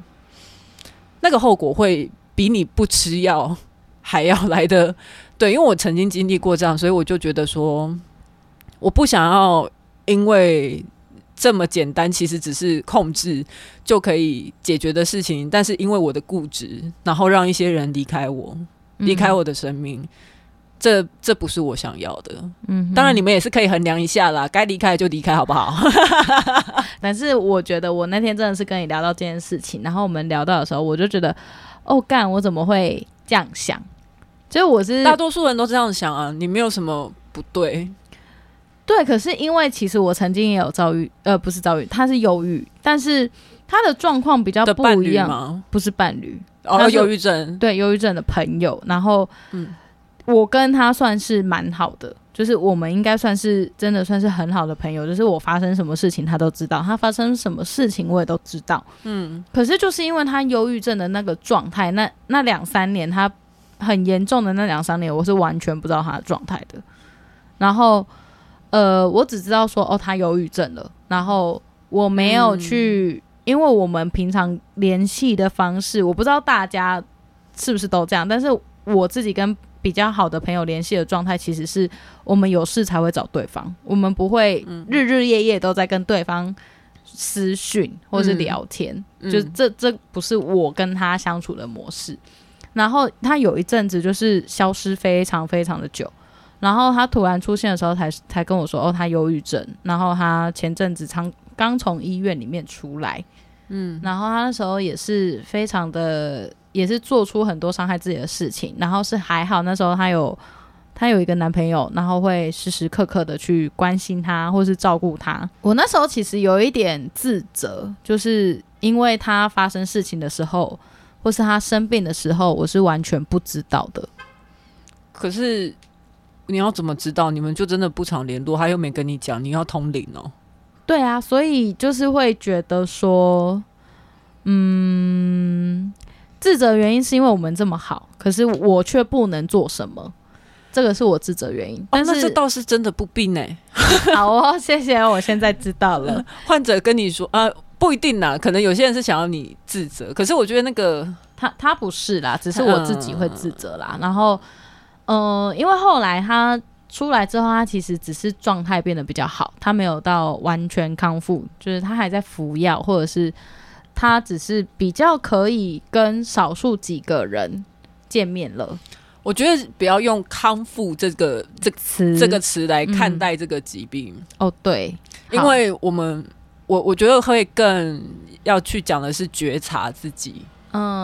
[SPEAKER 1] 那个后果会比你不吃药还要来的。对，因为我曾经经历过这样，所以我就觉得说，我不想要因为这么简单，其实只是控制就可以解决的事情，但是因为我的固执，然后让一些人离开我，离开我的生命。嗯这这不是我想要的，嗯，当然你们也是可以衡量一下啦，该离开就离开，好不好？
[SPEAKER 2] 但是我觉得我那天真的是跟你聊到这件事情，然后我们聊到的时候，我就觉得，哦干，我怎么会这样想？就我是
[SPEAKER 1] 大多数人都这样想啊，你没有什么不对，
[SPEAKER 2] 对，可是因为其实我曾经也有遭遇，呃，不是遭遇，他是忧郁，但是。他的状况比较不一样吗？不是伴侣，
[SPEAKER 1] 哦，忧郁症，
[SPEAKER 2] 对，忧郁症的朋友。然后，嗯，我跟他算是蛮好的，就是我们应该算是真的算是很好的朋友。就是我发生什么事情他都知道，他发生什么事情我也都知道。嗯，可是就是因为他忧郁症的那个状态，那那两三年他很严重的那两三年，我是完全不知道他的状态的。然后，呃，我只知道说哦，他忧郁症了。然后我没有去。嗯因为我们平常联系的方式，我不知道大家是不是都这样，但是我自己跟比较好的朋友联系的状态，其实是我们有事才会找对方，我们不会日日夜夜都在跟对方私讯或是聊天，嗯、就这这不是我跟他相处的模式。然后他有一阵子就是消失非常非常的久，然后他突然出现的时候才，才才跟我说哦，他忧郁症，然后他前阵子刚刚从医院里面出来。嗯，然后他那时候也是非常的，也是做出很多伤害自己的事情。然后是还好，那时候她有她有一个男朋友，然后会时时刻刻的去关心她，或是照顾她。我那时候其实有一点自责，就是因为他发生事情的时候，或是他生病的时候，我是完全不知道的。
[SPEAKER 1] 可是你要怎么知道？你们就真的不常联络，他又没跟你讲，你要通灵哦。
[SPEAKER 2] 对啊，所以就是会觉得说，嗯，自责原因是因为我们这么好，可是我却不能做什么，这个是我自责原因。哦、但是
[SPEAKER 1] 这倒是真的不必呢。
[SPEAKER 2] 好哦，谢谢，我现在知道了。
[SPEAKER 1] 患者跟你说啊，不一定啦，可能有些人是想要你自责，可是我觉得那个
[SPEAKER 2] 他他不是啦，只是我自己会自责啦。嗯、然后，嗯、呃，因为后来他。出来之后，他其实只是状态变得比较好，他没有到完全康复，就是他还在服药，或者是他只是比较可以跟少数几个人见面了。
[SPEAKER 1] 我觉得不要用康复这个这词这个词来看待这个疾病。
[SPEAKER 2] 嗯、哦，对，
[SPEAKER 1] 因为我们我我觉得会更要去讲的是觉察自己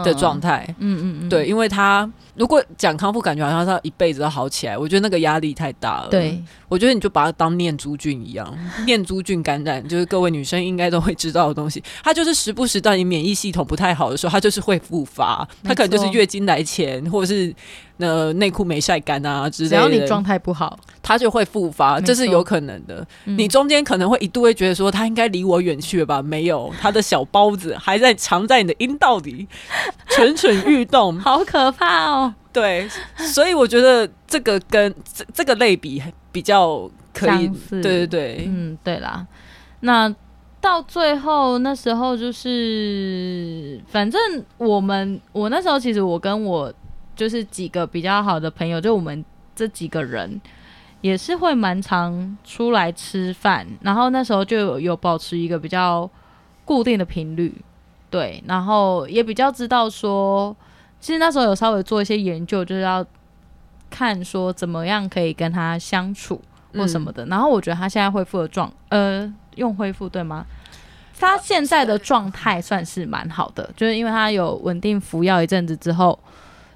[SPEAKER 1] 的状态。嗯嗯嗯，对，因为他。如果讲康复，感觉好像他一辈子都好起来，我觉得那个压力太大了。
[SPEAKER 2] 对，
[SPEAKER 1] 我觉得你就把它当念珠菌一样，念珠菌感染就是各位女生应该都会知道的东西。它就是时不时当你免疫系统不太好的时候，它就是会复发。它可能就是月经来前，或者是呃内裤没晒干啊之类的。只
[SPEAKER 2] 要你状态不好，
[SPEAKER 1] 它就会复发，这是有可能的。你中间可能会一度会觉得说，它应该离我远去了吧？没有，它的小包子还在藏在你的阴道里，蠢蠢欲动，
[SPEAKER 2] 好可怕哦。
[SPEAKER 1] 对，所以我觉得这个跟这这个类比比较可以，对对对，
[SPEAKER 2] 嗯，对啦。那到最后那时候就是，反正我们我那时候其实我跟我就是几个比较好的朋友，就我们这几个人也是会蛮常出来吃饭，然后那时候就有有保持一个比较固定的频率，对，然后也比较知道说。其实那时候有稍微做一些研究，就是要看说怎么样可以跟他相处或什么的。嗯、然后我觉得他现在恢复的状，呃，用恢复对吗？他现在的状态算是蛮好的，就是因为他有稳定服药一阵子之后，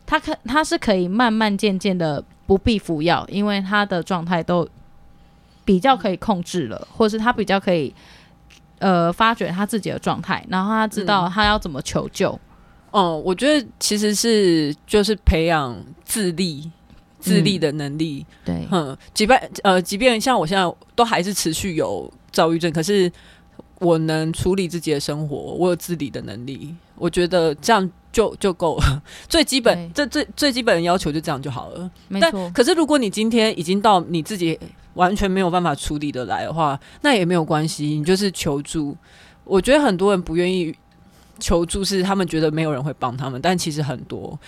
[SPEAKER 2] 他可他是可以慢慢渐渐的不必服药，因为他的状态都比较可以控制了，或是他比较可以呃发觉他自己的状态，然后他知道他要怎么求救。嗯
[SPEAKER 1] 嗯，我觉得其实是就是培养自立、自立的能力。
[SPEAKER 2] 嗯、对，
[SPEAKER 1] 嗯，即便呃，即便像我现在都还是持续有躁郁症，可是我能处理自己的生活，我有自理的能力。我觉得这样就就够了，最基本，这最最基本的要求就这样就好了。没错。但可是如果你今天已经到你自己完全没有办法处理的来的话，那也没有关系，你就是求助。我觉得很多人不愿意。求助是他们觉得没有人会帮他们，但其实很多。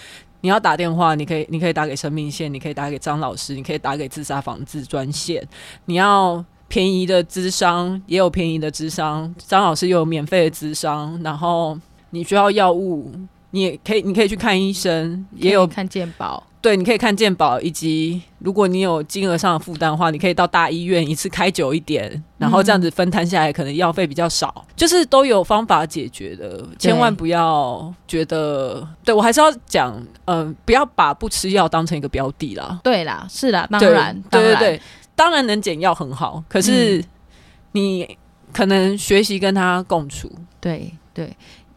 [SPEAKER 1] 你要打电话，你可以，你可以打给生命线，你可以打给张老师，你可以打给自杀防治专线。你要便宜的智商，也有便宜的智商，张老师有免费的智商。然后你需要药物，你也可以，你可以去看医生，也有
[SPEAKER 2] 看健保。
[SPEAKER 1] 对，你可以看健保，以及如果你有金额上的负担的话，你可以到大医院一次开久一点，然后这样子分摊下来，可能药费比较少，嗯、就是都有方法解决的。千万不要觉得，对我还是要讲，嗯、呃，不要把不吃药当成一个标的啦。
[SPEAKER 2] 对啦，是啦，当然，
[SPEAKER 1] 对对对，当然能减药很好，可是你可能学习跟他共处，
[SPEAKER 2] 对。对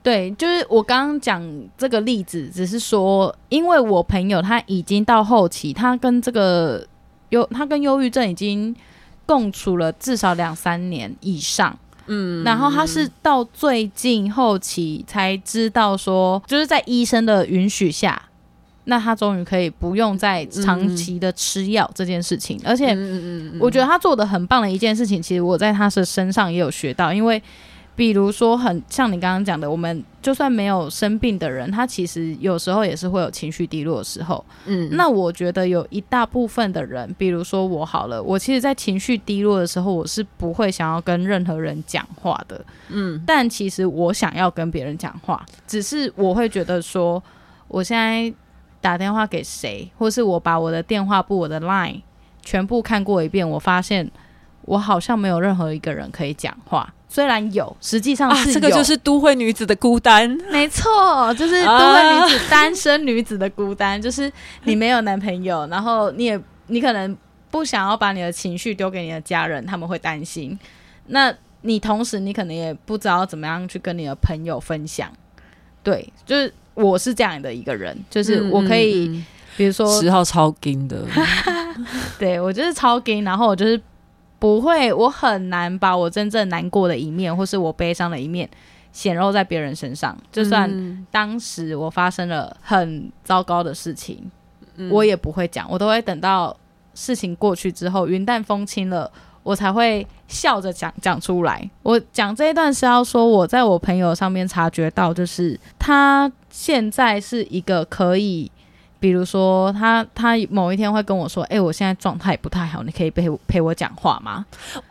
[SPEAKER 2] 对，就是我刚刚讲这个例子，只是说，因为我朋友他已经到后期，他跟这个忧，他跟忧郁症已经共处了至少两三年以上。嗯，然后他是到最近后期才知道说，就是在医生的允许下，那他终于可以不用再长期的吃药这件事情。而且，我觉得他做的很棒的一件事情，其实我在他的身上也有学到，因为。比如说，很像你刚刚讲的，我们就算没有生病的人，他其实有时候也是会有情绪低落的时候。嗯，那我觉得有一大部分的人，比如说我好了，我其实，在情绪低落的时候，我是不会想要跟任何人讲话的。嗯，但其实我想要跟别人讲话，只是我会觉得说，我现在打电话给谁，或是我把我的电话簿、我的 Line 全部看过一遍，我发现我好像没有任何一个人可以讲话。虽然有，实际上是有、啊、这个就是
[SPEAKER 1] 都会女子的孤单。
[SPEAKER 2] 没错，就是都会女子、啊、单身女子的孤单，就是你没有男朋友，然后你也你可能不想要把你的情绪丢给你的家人，他们会担心。那你同时你可能也不知道怎么样去跟你的朋友分享。对，就是我是这样的一个人，就是我可以，嗯嗯嗯比如说
[SPEAKER 1] 十号超金的，
[SPEAKER 2] 对我就是超金，然后我就是。不会，我很难把我真正难过的一面，或是我悲伤的一面显露在别人身上。就算当时我发生了很糟糕的事情，嗯、我也不会讲，我都会等到事情过去之后，云淡风轻了，我才会笑着讲讲出来。我讲这一段是要说，我在我朋友上面察觉到，就是他现在是一个可以。比如说他，他他某一天会跟我说：“哎、欸，我现在状态不太好，你可以陪陪我讲话吗？”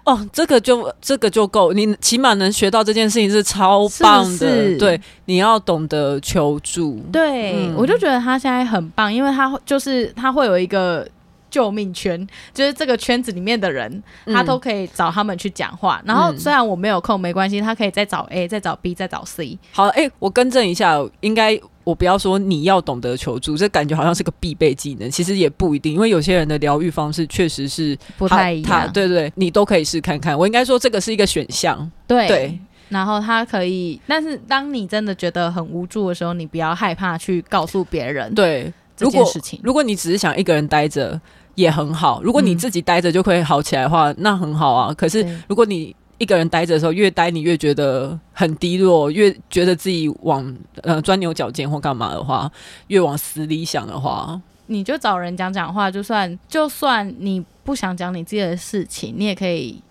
[SPEAKER 1] 哦，这个就这个就够，你起码能学到这件事情是超棒的。是是对，你要懂得求助。
[SPEAKER 2] 对、嗯，我就觉得他现在很棒，因为他就是他会有一个救命圈，就是这个圈子里面的人，他都可以找他们去讲话、嗯。然后虽然我没有空，没关系，他可以再找 A，再找 B，再找 C。
[SPEAKER 1] 好，哎、欸，我更正一下，应该。我不要说你要懂得求助，这感觉好像是个必备技能，其实也不一定，因为有些人的疗愈方式确实是
[SPEAKER 2] 不太一样。
[SPEAKER 1] 对，对对，你都可以试看看。我应该说这个是一个选项。
[SPEAKER 2] 对
[SPEAKER 1] 对，
[SPEAKER 2] 然后他可以，但是当你真的觉得很无助的时候，你不要害怕去告诉别人。
[SPEAKER 1] 对，这件事情，如果你只是想一个人待着也很好，如果你自己待着就可以好起来的话，嗯，那很好啊。可是如果你一个人待着的时候，越待你越觉得很低落，越觉得自己往呃钻牛角尖或干嘛的话，越往死里想的话，
[SPEAKER 2] 你就找人讲讲话。就算就算你不想讲你自己的事情，你也可以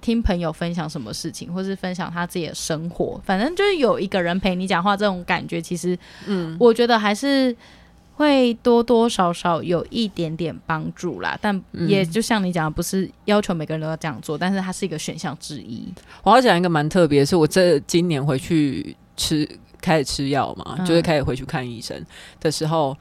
[SPEAKER 2] 听朋友分享什么事情，或是分享他自己的生活。反正就是有一个人陪你讲话，这种感觉其实，嗯，我觉得还是。会多多少少有一点点帮助啦，但也就像你讲的，不是要求每个人都要这样做，但是它是一个选项之一。
[SPEAKER 1] 我要讲一个蛮特别，是我这今年回去吃开始吃药嘛，就是开始回去看医生的时候，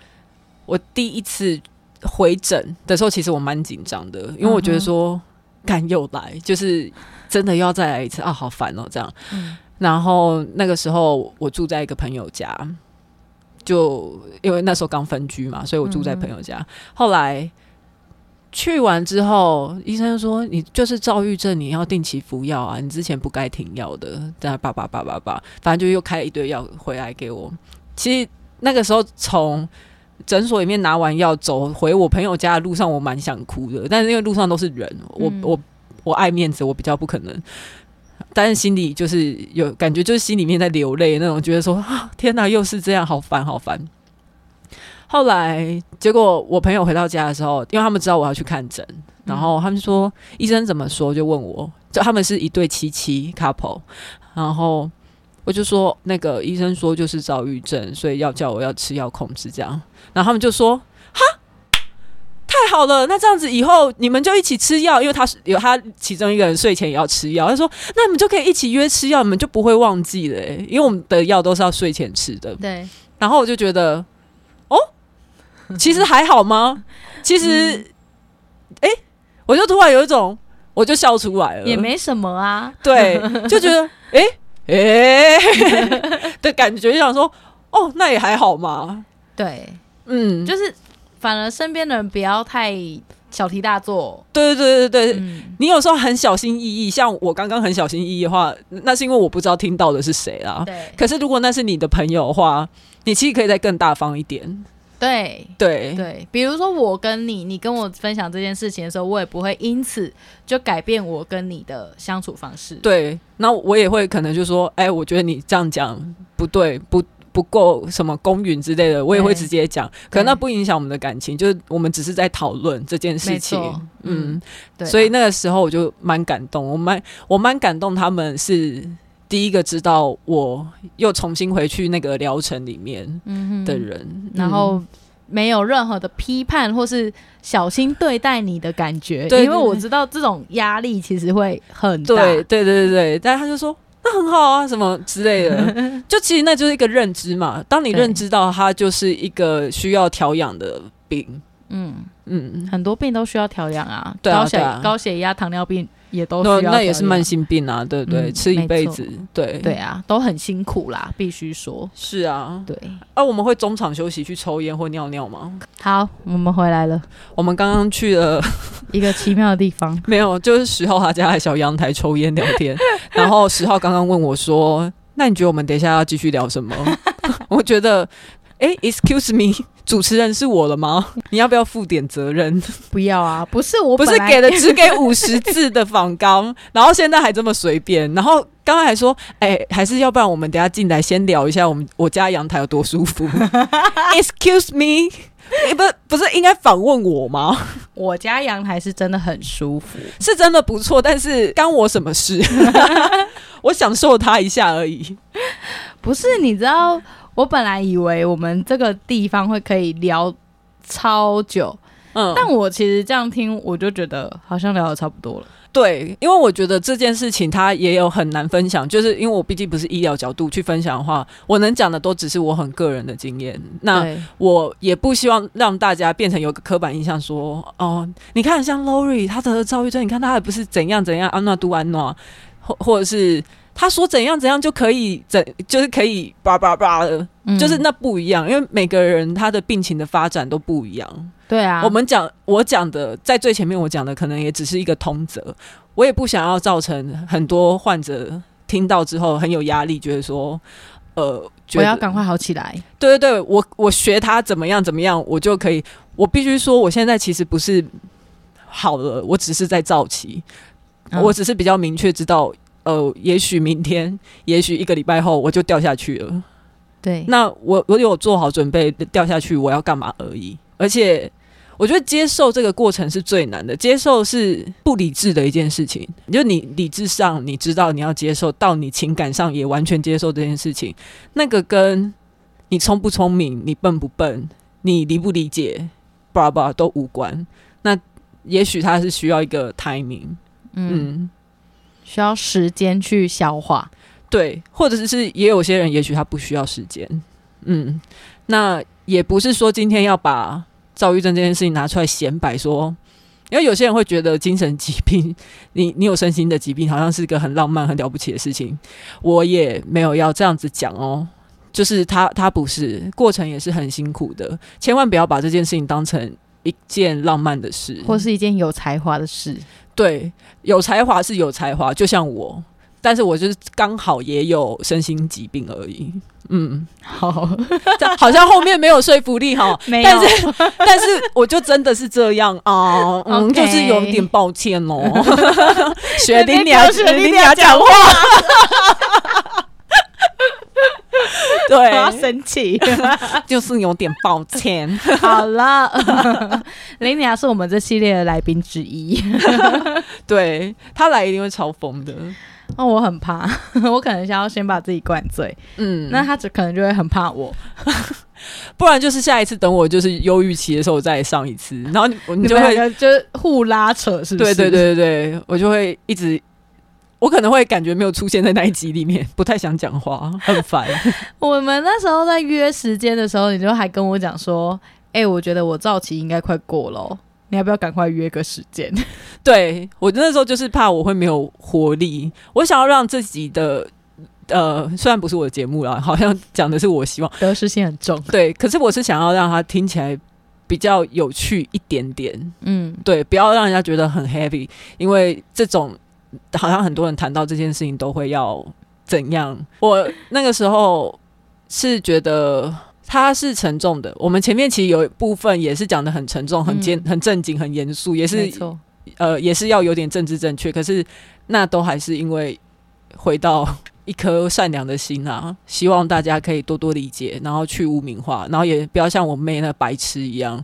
[SPEAKER 1] 我第一次回诊的时候，其实我蛮紧张的，因为我觉得说，干又来，就是真的又要再来一次啊，好烦哦，这样。然后那个时候我住在一个朋友家。就因为那时候刚分居嘛，所以我住在朋友家。后来去完之后，医生说你就是躁郁症，你要定期服药啊，你之前不该停药的。在那叭叭叭叭叭，反正就又开了一堆药回来给我。其实那个时候从诊所里面拿完药走回我朋友家的路上，我蛮想哭的。但是因为路上都是人，我我我爱面子，我比较不可能。但是心里就是有感觉，就是心里面在流泪那种，觉得说啊，天哪，又是这样，好烦，好烦。后来结果我朋友回到家的时候，因为他们知道我要去看诊，然后他们说医生怎么说，就问我，就他们是一对七七 couple，然后我就说那个医生说就是躁郁症，所以要叫我要吃药控制这样，然后他们就说。太好了，那这样子以后你们就一起吃药，因为他是有他其中一个人睡前也要吃药。他说：“那你们就可以一起约吃药，你们就不会忘记了。”因为我们的药都是要睡前吃的。
[SPEAKER 2] 对。
[SPEAKER 1] 然后我就觉得，哦，其实还好吗？其实，哎、嗯欸，我就突然有一种，我就笑出来了，
[SPEAKER 2] 也没什么啊。
[SPEAKER 1] 对，就觉得，哎、欸，哎、欸、的感觉，就想说，哦，那也还好嘛。
[SPEAKER 2] 对，嗯，就是。反而身边的人不要太小题大做。
[SPEAKER 1] 对对对对对，嗯、你有时候很小心翼翼，像我刚刚很小心翼翼的话，那是因为我不知道听到的是谁啦。对。可是如果那是你的朋友的话，你其实可以再更大方一点。
[SPEAKER 2] 对对对，比如说我跟你，你跟我分享这件事情的时候，我也不会因此就改变我跟你的相处方式。
[SPEAKER 1] 对，那我也会可能就说，哎，我觉得你这样讲不对，不不够什么公允之类的，我也会直接讲。可能那不影响我们的感情，就是我们只是在讨论这件事情。嗯，对。所以那个时候我就蛮感动，我蛮我蛮感动，他们是第一个知道我又重新回去那个疗程里面的人，嗯、然
[SPEAKER 2] 后没有任何的批判或是小心对待你的感觉，对，因为我知道这种压力其实会很大。
[SPEAKER 1] 对对对对对，但他就说那很好啊，什么之类的，就其实那就是一个认知嘛。当你认知到它就是一个需要调养的病，嗯
[SPEAKER 2] 嗯，很多病都需要调养啊，高血对啊，高血压、糖尿病。也都需要，
[SPEAKER 1] 那也是慢性病啊，对不对？嗯、吃一辈子，对
[SPEAKER 2] 对啊，都很辛苦啦，必须说。
[SPEAKER 1] 是啊，
[SPEAKER 2] 对。
[SPEAKER 1] 啊，我们会中场休息去抽烟或尿尿吗？
[SPEAKER 2] 好，我们回来了。
[SPEAKER 1] 我们刚刚去了
[SPEAKER 2] 一个奇妙的地方，
[SPEAKER 1] 没有，就是十号他家的小阳台抽烟聊天。然后十号刚刚问我说：“那你觉得我们等一下要继续聊什么？” 我觉得。哎，Excuse me，主持人是我了吗？你要不要负点责任？
[SPEAKER 2] 不要啊，不是我，
[SPEAKER 1] 不是给的 只给五十字的访纲，然后现在还这么随便，然后刚刚还说，哎，还是要不然我们等下进来先聊一下我们我家阳台有多舒服。Excuse me，不是不是应该反问我吗？
[SPEAKER 2] 我家阳台是真的很舒服，
[SPEAKER 1] 是真的不错，但是干我什么事？我享受它一下而已。
[SPEAKER 2] 不是，你知道。我本来以为我们这个地方会可以聊超久，嗯，但我其实这样听，我就觉得好像聊的差不多了。
[SPEAKER 1] 对，因为我觉得这件事情它也有很难分享，就是因为我毕竟不是医疗角度去分享的话，我能讲的都只是我很个人的经验。那我也不希望让大家变成有个刻板印象说，哦，你看像 Lori 他得了躁郁症，你看他还不是怎样怎样安娜都安娜，或或者是。他说怎样怎样就可以怎就是可以叭叭叭的，嗯、就是那不一样，因为每个人他的病情的发展都不一样。
[SPEAKER 2] 对啊，
[SPEAKER 1] 我们讲我讲的在最前面，我讲的可能也只是一个通则，我也不想要造成很多患者听到之后很有压力，觉得说呃，
[SPEAKER 2] 我要赶快好起来。
[SPEAKER 1] 对对对，我我学他怎么样怎么样，我就可以。我必须说，我现在其实不是好了，我只是在造期，嗯、我只是比较明确知道。呃，也许明天，也许一个礼拜后，我就掉下去了。
[SPEAKER 2] 对，
[SPEAKER 1] 那我我有做好准备掉下去，我要干嘛而已。而且，我觉得接受这个过程是最难的。接受是不理智的一件事情，就你理智上你知道你要接受，到你情感上也完全接受这件事情，那个跟你聪不聪明、你笨不笨、你理不理解，巴拉巴拉都无关。那也许他是需要一个 timing，嗯。嗯
[SPEAKER 2] 需要时间去消化，
[SPEAKER 1] 对，或者是也有些人，也许他不需要时间，嗯，那也不是说今天要把躁郁症这件事情拿出来显摆说，因为有些人会觉得精神疾病，你你有身心的疾病，好像是一个很浪漫、很了不起的事情，我也没有要这样子讲哦，就是他他不是，过程也是很辛苦的，千万不要把这件事情当成一件浪漫的事，
[SPEAKER 2] 或是一件有才华的事。
[SPEAKER 1] 对，有才华是有才华，就像我，但是我就是刚好也有身心疾病而已。嗯，
[SPEAKER 2] 好，
[SPEAKER 1] 好像后面没有说服力哈，
[SPEAKER 2] 没有，
[SPEAKER 1] 但是但是我就真的是这样啊，嗯.就是有点抱歉哦，雪玲，你要雪玲，你要讲话。对，
[SPEAKER 2] 我要生气，
[SPEAKER 1] 就是有点抱歉。
[SPEAKER 2] 好了，林雅是我们这系列的来宾之一，
[SPEAKER 1] 对，他来一定会超疯的。
[SPEAKER 2] 那、哦、我很怕，我可能想要先把自己灌醉，嗯，那他只可能就会很怕我，
[SPEAKER 1] 不然就是下一次等我就是忧郁期的时候再上一次，然后你你就会
[SPEAKER 2] 就是互拉扯，是不是？
[SPEAKER 1] 对对对对对，我就会一直。我可能会感觉没有出现在那一集里面，不太想讲话，很烦。
[SPEAKER 2] 我们那时候在约时间的时候，你就还跟我讲说：“哎、欸，我觉得我造期应该快过了，你要不要赶快约个时间？”
[SPEAKER 1] 对，我那时候就是怕我会没有活力，我想要让自己的呃，虽然不是我的节目啦，好像讲的是我希望
[SPEAKER 2] 得失心很重，
[SPEAKER 1] 对，可是我是想要让它听起来比较有趣一点点。嗯，对，不要让人家觉得很 heavy，因为这种好像很多人谈到这件事情都会要怎样。我那个时候是觉得它是沉重的。我们前面其实有一部分也是讲得很沉重、很坚、很正经、很严肃，也是呃，也是要有点政治正确。可是那都还是因为回到。一颗善良的心啊，希望大家可以多多理解，然后去污名化，然后也不要像我妹那白痴一样，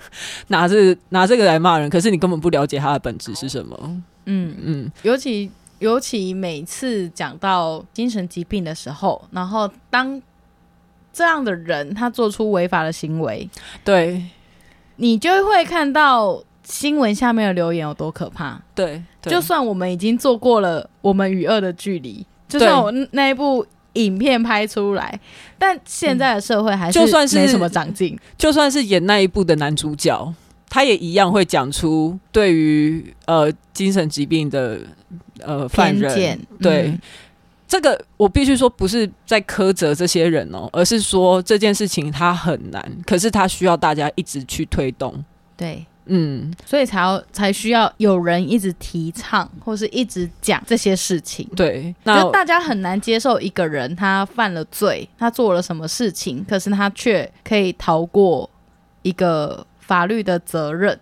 [SPEAKER 1] 拿着拿这个来骂人。可是你根本不了解他的本质是什么。
[SPEAKER 2] 嗯嗯，尤其尤其每次讲到精神疾病的时候，然后当这样的人他做出违法的行为，
[SPEAKER 1] 对，
[SPEAKER 2] 你就会看到新闻下面的留言有多可怕。
[SPEAKER 1] 对，对，
[SPEAKER 2] 就算我们已经做过了我们与恶的距离。就算我那一部影片拍出来，但现在的社会还是就算是没什么长进。
[SPEAKER 1] 就算是演那一部的男主角，他也一样会讲出对于呃精神疾病的呃犯人偏见。对、嗯、这个，我必须说不是在苛责这些人哦，而是说这件事情它很难，可是它需要大家一直去推动。
[SPEAKER 2] 对。嗯，所以才要才需要有人一直提倡，或是一直讲这些事情。
[SPEAKER 1] 对，
[SPEAKER 2] 那大家很难接受一个人他犯了罪，他做了什么事情，可是他却可以逃过一个法律的责任。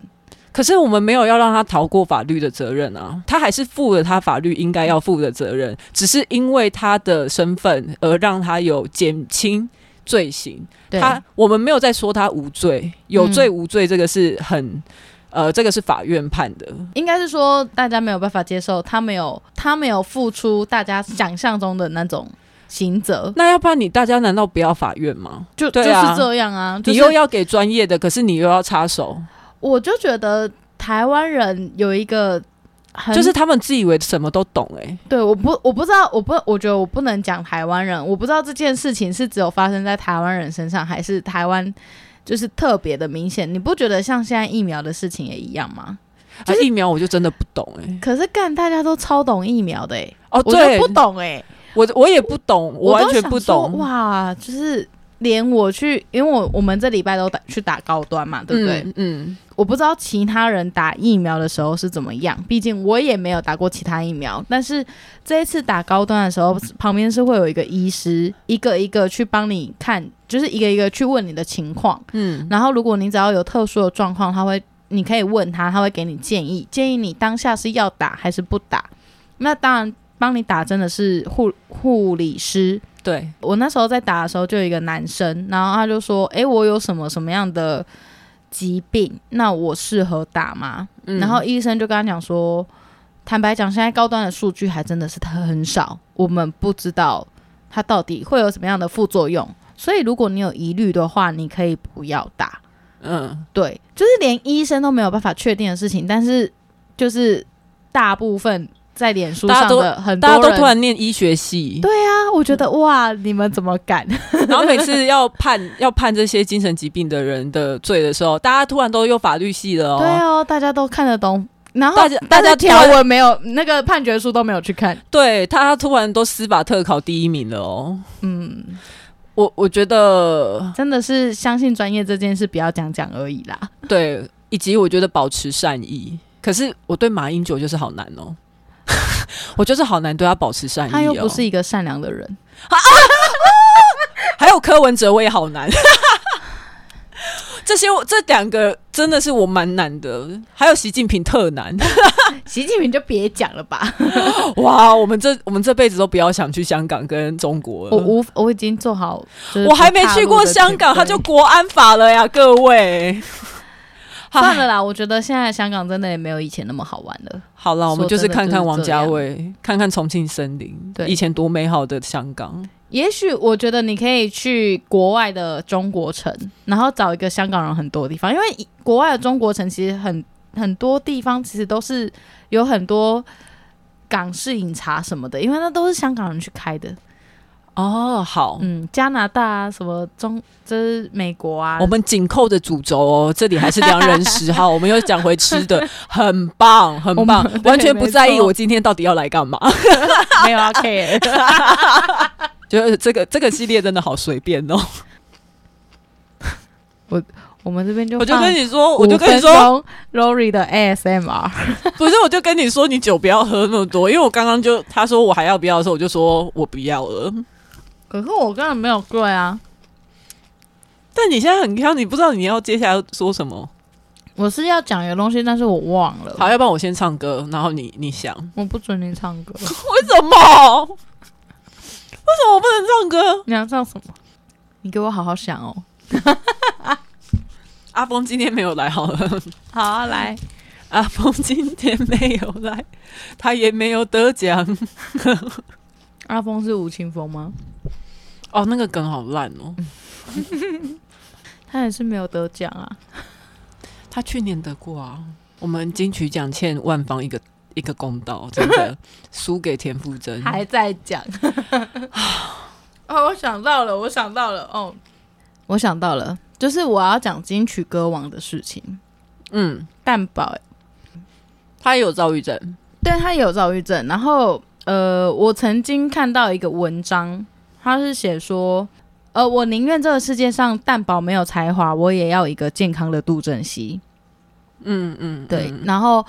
[SPEAKER 1] 可是我们没有要让他逃过法律的责任啊，他还是负了他法律应该要负的责任，只是因为他的身份而让他有减轻。罪行，他我们没有在说他无罪，有罪无罪，这个是很、嗯、呃，这个是法院判的。
[SPEAKER 2] 应该是说大家没有办法接受他没有他没有付出大家想象中的那种刑责。
[SPEAKER 1] 那要不然你大家难道不要法院吗？
[SPEAKER 2] 就就是这样啊，就是、
[SPEAKER 1] 你又要给专业的，可是你又要插手。
[SPEAKER 2] 我就觉得台湾人有一个。
[SPEAKER 1] 就是他们自以为什么都懂哎、欸，
[SPEAKER 2] 对，我不我不知道，我不我觉得我不能讲台湾人，我不知道这件事情是只有发生在台湾人身上，还是台湾就是特别的明显。你不觉得像现在疫苗的事情也一样吗？
[SPEAKER 1] 就是、啊、疫苗我就真的不懂哎、欸，
[SPEAKER 2] 可是干大家都超懂疫苗的哎、欸，
[SPEAKER 1] 哦，
[SPEAKER 2] 我不懂哎、欸，
[SPEAKER 1] 我我也不懂，我完全不懂
[SPEAKER 2] 哇，就是。连我去，因为我我们这礼拜都打去打高端嘛，对不对？嗯，嗯，我不知道其他人打疫苗的时候是怎么样，毕竟我也没有打过其他疫苗。但是这一次打高端的时候，旁边是会有一个医师，一个一个去帮你看，就是一个一个去问你的情况。嗯，然后如果你只要有特殊的状况，他会，你可以问他，他会给你建议，建议你当下是要打还是不打。那当然，帮你打针的是护护理师。
[SPEAKER 1] 对，
[SPEAKER 2] 我那时候在打的时候，就有一个男生，然后他就说：“哎，我有什么什么样的疾病？那我适合打吗？”嗯、然后医生就跟他讲说：“坦白讲，现在高端的数据还真的是很少，我们不知道它到底会有什么样的副作用。所以如果你有疑虑的话，你可以不要打。”嗯，对，就是连医生都没有办法确定的事情，但是就是大部分。在脸书上的很
[SPEAKER 1] 大家都突然念医学系。
[SPEAKER 2] 对啊，我觉得哇，你们怎么敢？
[SPEAKER 1] 然后每次要判要判这些精神疾病的人的罪的时候，大家突然都用法律系了哦。
[SPEAKER 2] 对哦，大家都看得懂。然后大家大家条文没有那个判决书都没有去看。
[SPEAKER 1] 对，他突然都司法特考第一名了哦。嗯，我我觉得
[SPEAKER 2] 真的是相信专业这件事，不要讲讲而已啦。
[SPEAKER 1] 对，以及我觉得保持善意。可是我对马英九就是好难哦。我就是好难对他保持善意，哦，
[SPEAKER 2] 他又不是一个善良的人。
[SPEAKER 1] 啊啊、还有柯文哲，我也好难。这些这两个真的是我蛮难的，还有习近平特难。
[SPEAKER 2] 习近平就别讲了吧。
[SPEAKER 1] 哇，我们这我们这辈子都不要想去香港跟中国了。
[SPEAKER 2] 我我我已经做好，
[SPEAKER 1] 我还没去过香港，他就国安法了呀，各位。
[SPEAKER 2] 算了啦，我觉得现在香港真的也没有以前那么好玩了。
[SPEAKER 1] 好了，我们就是看看王家卫，看看重庆森林，对，以前多美好的香港。
[SPEAKER 2] 也许我觉得你可以去国外的中国城，然后找一个香港人很多的地方，因为国外的中国城其实很很多地方其实都是有很多港式饮茶什么的，因为那都是香港人去开的。
[SPEAKER 1] 哦，好，
[SPEAKER 2] 嗯，加拿大啊，什么中，这是美国啊，
[SPEAKER 1] 我们紧扣着主轴哦，这里还是良人十号，我们又讲回吃的，很棒，很棒，完全不在意我今天到底要来干嘛，
[SPEAKER 2] 没有 OK，
[SPEAKER 1] 就是这个这个系列真的好随便哦，
[SPEAKER 2] 我我们这边就
[SPEAKER 1] 我就跟你说，我就跟你
[SPEAKER 2] 说，Lori 的 ASMR，
[SPEAKER 1] 不是，我就跟你说，你酒不要喝那么多，因为我刚刚就他说我还要不要的时候，我就说我不要了。
[SPEAKER 2] 可是我根本没有跪啊。
[SPEAKER 1] 但你现在很挑，你不知道你要接下来要说什么。
[SPEAKER 2] 我是要讲一个东西，但是我忘了。
[SPEAKER 1] 好，要不然我先唱歌，然后你你想。
[SPEAKER 2] 我不准你唱歌。为
[SPEAKER 1] 什么？为什么我不能唱歌？
[SPEAKER 2] 你要唱什么？你给我好好想哦。
[SPEAKER 1] 阿峰今天没有来，好了。
[SPEAKER 2] 好啊，来。
[SPEAKER 1] 阿峰今天没有来，他也没有得奖。
[SPEAKER 2] 阿峰是吴青峰吗？
[SPEAKER 1] 哦，那个梗好烂哦。
[SPEAKER 2] 他也是没有得奖啊，
[SPEAKER 1] 他去年得过啊。我们金曲奖欠万方一个一个公道，真的 输给田馥甄。
[SPEAKER 2] 还在讲 哦，我想到了，我想到了，哦，我想到了，就是我要讲金曲歌王的事情。嗯，蛋堡，
[SPEAKER 1] 他也有躁郁症，
[SPEAKER 2] 对，他也有躁郁症。然后，呃，我曾经看到一个文章，他是写说。呃，我宁愿这个世界上蛋堡没有才华，我也要一个健康的杜振熙。嗯嗯，对。然后，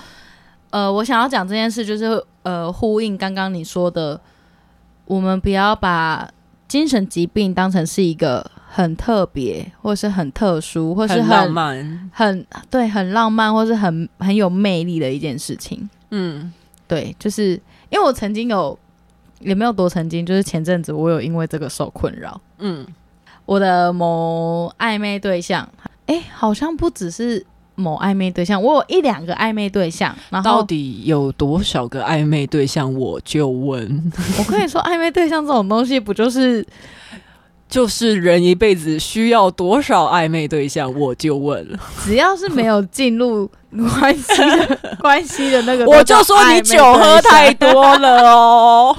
[SPEAKER 2] 呃，我想要讲这件事，就是呃，呼应刚刚你说的，我们不要把精神疾病当成是一个很特别，或是很特殊，或是很，很浪漫，很对，很浪漫，或是很很有魅力的一件事情。嗯，对，就是因为我曾经有。也没有多曾经，就是前阵子我有因为这个受困扰。嗯，我的某暧昧对象，哎、欸，好像不只是某暧昧对象，我有一两个暧昧对象。然后
[SPEAKER 1] 到底有多少个暧昧对象？我就问。
[SPEAKER 2] 我跟你说，暧昧对象这种东西，不就是？
[SPEAKER 1] 就是人一辈子需要多少暧昧对象，我就问了。
[SPEAKER 2] 只要是没有进入关系的关系的那个，
[SPEAKER 1] 我就说你酒喝太多了哦。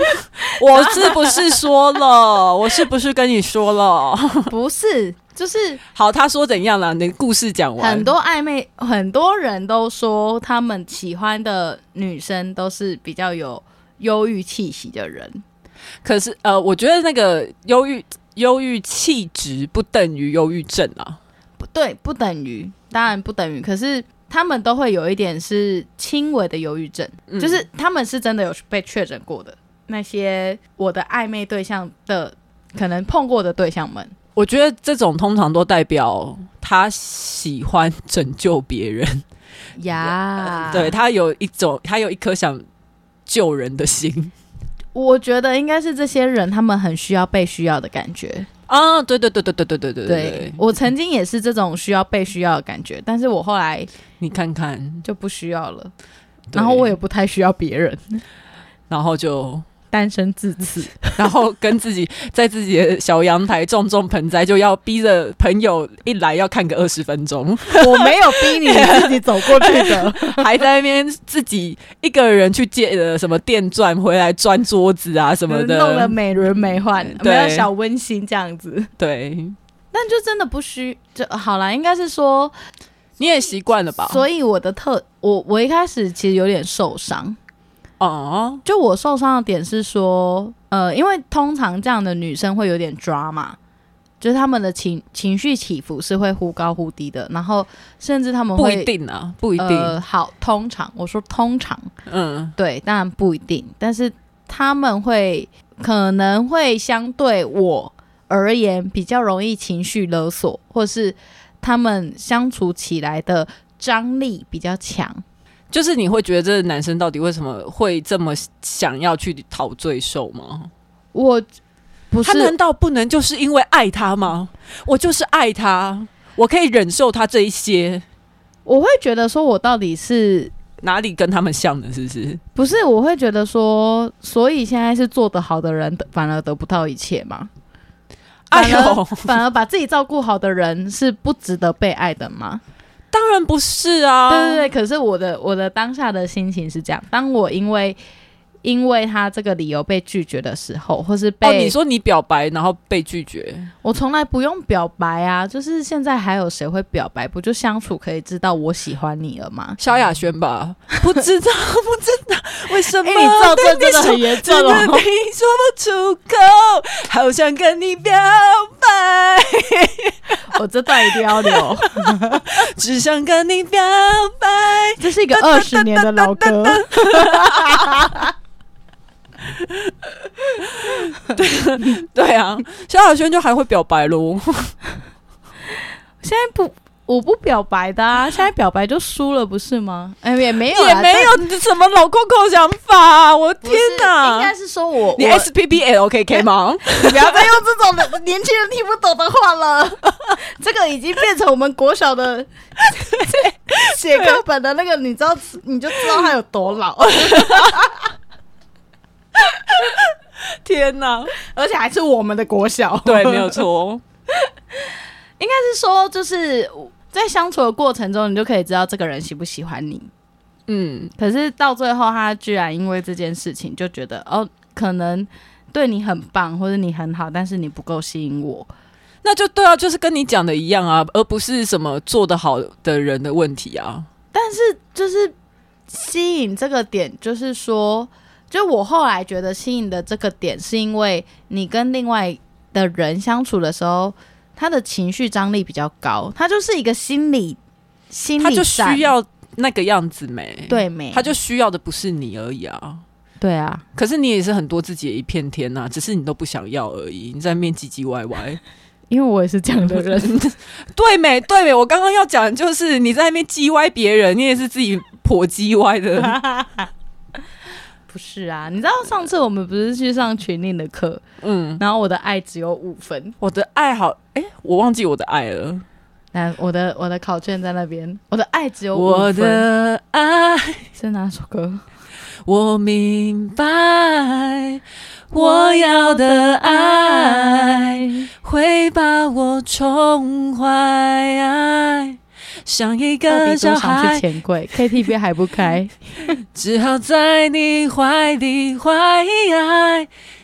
[SPEAKER 1] 我是不是说了？我是不是跟你说了？
[SPEAKER 2] 不是，就是
[SPEAKER 1] 好。他说怎样了？你故事讲完。
[SPEAKER 2] 很多暧昧，很多人都说他们喜欢的女生都是比较有忧郁气息的人。
[SPEAKER 1] 可是，呃，我觉得那个忧郁。忧郁气质不等于忧郁症啊？
[SPEAKER 2] 不对，不等于，当然不等于。可是他们都会有一点是轻微的忧郁症，嗯，就是他们是真的有被确诊过的。那些我的暧昧对象的可能碰过的对象们，
[SPEAKER 1] 我觉得这种通常都代表他喜欢拯救别人呀。Yeah. 对，他有一种，他有一颗想救人的心。
[SPEAKER 2] 我觉得应该是这些人，他们很需要被需要的感觉
[SPEAKER 1] 啊！对对对对对对对对对，
[SPEAKER 2] 我曾经也是这种需要被需要的感觉，但是我后来
[SPEAKER 1] 你看看就
[SPEAKER 2] 不需要了，然后我也不太需要别人，
[SPEAKER 1] 然后就。
[SPEAKER 2] 单身至此，
[SPEAKER 1] 然后跟自己在自己的小阳台种种盆栽，就要逼着朋友一来要看个二十分钟。
[SPEAKER 2] 我没有逼你 自己走过去的，
[SPEAKER 1] 还在那边自己一个人去借了什么电钻回来钻桌子啊什么的，
[SPEAKER 2] 弄得美轮美奂，没有小温馨这样子。
[SPEAKER 1] 对，
[SPEAKER 2] 但就真的不需就好了，应该是说
[SPEAKER 1] 你也习惯了吧？
[SPEAKER 2] 所以我的特我我一开始其实有点受伤。哦，oh. 就我受伤的点是说，呃，因为通常这样的女生会有点抓嘛，就是他们的情情绪起伏是会忽高忽低的，然后甚至他们会
[SPEAKER 1] 不一定啊，不一定。
[SPEAKER 2] 呃，好，通常我说通常，嗯，对，当然不一定，但是他们会可能会相对我而言比较容易情绪勒索，或是他们相处起来的张力比较强。
[SPEAKER 1] 就是你会觉得这个男生到底为什么会这么想要去讨罪受吗？
[SPEAKER 2] 我不是，
[SPEAKER 1] 他难道不能就是因为爱他吗？我就是爱他，我可以忍受他这一些。
[SPEAKER 2] 我会觉得说，我到底是
[SPEAKER 1] 哪里跟他们像的？是不是？
[SPEAKER 2] 不是，我会觉得说，所以现在是做得好的人反而得不到一切吗？哎呦，反而把自己照顾好的人是不值得被爱的吗？
[SPEAKER 1] 当然不是啊！
[SPEAKER 2] 对对对，可是我的我的当下的心情是这样：当我因为因为他这个理由被拒绝的时候，或是被、哦、
[SPEAKER 1] 你说你表白然后被拒绝，
[SPEAKER 2] 我从来不用表白啊！就是现在还有谁会表白？不就相处可以知道我喜欢你了吗？
[SPEAKER 1] 萧亚轩吧？不知道，不知道，为什么？
[SPEAKER 2] 欸、你造真的很严重哦，
[SPEAKER 1] 你说不出口，好想跟你表白。
[SPEAKER 2] 我这段一定要留，
[SPEAKER 1] 只想跟你表白。
[SPEAKER 2] 这是一个二十年的老歌。
[SPEAKER 1] 对 对啊，萧亚轩就还会表白喽。
[SPEAKER 2] 现在不。我不表白的啊，现在表白就输了，不是吗？哎，也没有，
[SPEAKER 1] 也没有什么老扣扣想法啊！我天哪，
[SPEAKER 2] 应该是说我
[SPEAKER 1] 你 S P P L K K 吗？
[SPEAKER 2] 你不要再用这种的年轻人听不懂的话了，这个已经变成我们国小的写课本的那个，你知道，你就知道他有多老。
[SPEAKER 1] 天哪，
[SPEAKER 2] 而且还是我们的国小，
[SPEAKER 1] 对，没有错。
[SPEAKER 2] 应该是说，就是。在相处的过程中，你就可以知道这个人喜不喜欢你。嗯，可是到最后，他居然因为这件事情就觉得，哦，可能对你很棒，或者你很好，但是你不够吸引我。
[SPEAKER 1] 那就对啊，就是跟你讲的一样啊，而不是什么做得好的人的问题啊。
[SPEAKER 2] 但是就是吸引这个点，就是说，就我后来觉得吸引的这个点，是因为你跟另外的人相处的时候。他的情绪张力比较高，他就是一个心理心理，他
[SPEAKER 1] 就需要那个样子没？
[SPEAKER 2] 对没？
[SPEAKER 1] 他就需要的不是你而已啊。
[SPEAKER 2] 对啊，
[SPEAKER 1] 可是你也是很多自己的一片天呐、啊，只是你都不想要而已。你在那边唧唧歪歪，
[SPEAKER 2] 因为我也是这样的人。
[SPEAKER 1] 对没？对没？我刚刚要讲的就是你在那边叽歪别人，你也是自己颇叽歪的。
[SPEAKER 2] 不是啊，你知道上次我们不是去上群令的课，嗯，然后我的爱只有五分，
[SPEAKER 1] 我的爱好，哎、欸，我忘记我的爱了。
[SPEAKER 2] 那，我的我的考卷在那边，我的爱只有五
[SPEAKER 1] 分。我的爱
[SPEAKER 2] 是哪首歌？
[SPEAKER 1] 我明白，我要的爱会把我宠坏。像一个小孩，
[SPEAKER 2] 钱柜 KTV 还不开，
[SPEAKER 1] 只好在你怀里怀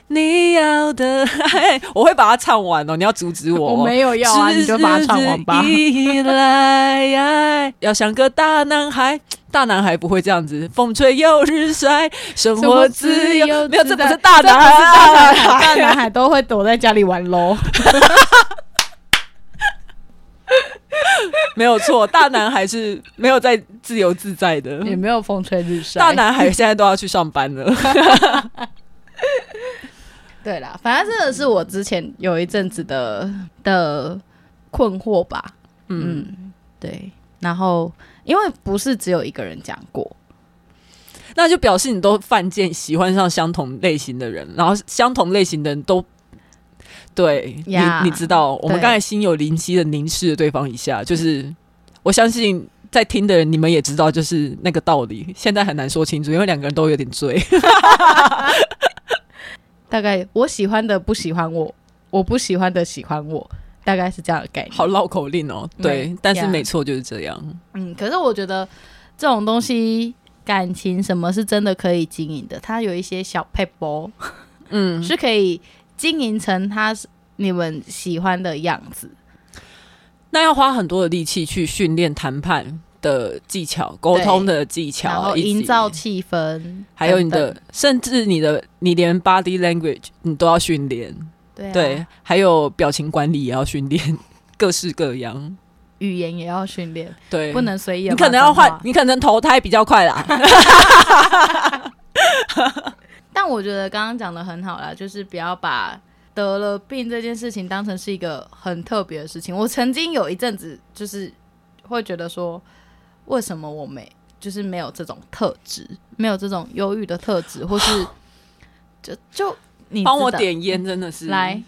[SPEAKER 1] 你要的爱。我会把它唱完哦，你要阻止我。
[SPEAKER 2] 我没有要啊，你就把它唱完吧。依
[SPEAKER 1] 赖，要像个大男孩，大男孩不会这样子，风吹又日晒，生活自由。没有，这不是大男孩，
[SPEAKER 2] 大男孩都会躲在家里玩喽。
[SPEAKER 1] 没有错，大男孩是没有在自由自在的，
[SPEAKER 2] 也没有风吹日晒。
[SPEAKER 1] 大男孩现在都要去上班了。
[SPEAKER 2] 对啦，反正这个是我之前有一阵子的的困惑吧。嗯，嗯，对。然后，因为不是只有一个人讲过，
[SPEAKER 1] 那就表示你都犯贱，喜欢上相同类型的人，然后相同类型的人都。对你你知道，我们刚才心有灵犀的凝视了对方一下，就是我相信在听的人，你们也知道，就是那个道理。现在很难说清楚，因为两个人都有点醉。
[SPEAKER 2] 大概我喜欢的不喜欢我，我不喜欢的喜欢我，大概是这样的概念。
[SPEAKER 1] 好绕口令哦，对，嗯、但是没错，就是这样。
[SPEAKER 2] 嗯，可是我觉得这种东西，感情什么是真的可以经营的？它有一些小撇步，嗯，是可以。经营成他是你们喜欢的样子，
[SPEAKER 1] 那要花很多的力气去训练谈判的技巧、沟通的技巧，
[SPEAKER 2] 然后营造气氛，
[SPEAKER 1] 还有你的，等等甚至你的，你连 body language 你都要训练。
[SPEAKER 2] 对啊，
[SPEAKER 1] 对，还有表情管理也要训练，各式各样，
[SPEAKER 2] 语言也要训练。
[SPEAKER 1] 对，
[SPEAKER 2] 不能随意。
[SPEAKER 1] 你可能要换，你可能投胎比较快啦。
[SPEAKER 2] 但我觉得刚刚讲的很好啦，就是不要把得了病这件事情当成是一个很特别的事情。我曾经有一阵子就是会觉得说，为什么我没就是没有这种特质，没有这种忧郁的特质，或是 就就你
[SPEAKER 1] 帮我点烟，真的是
[SPEAKER 2] 来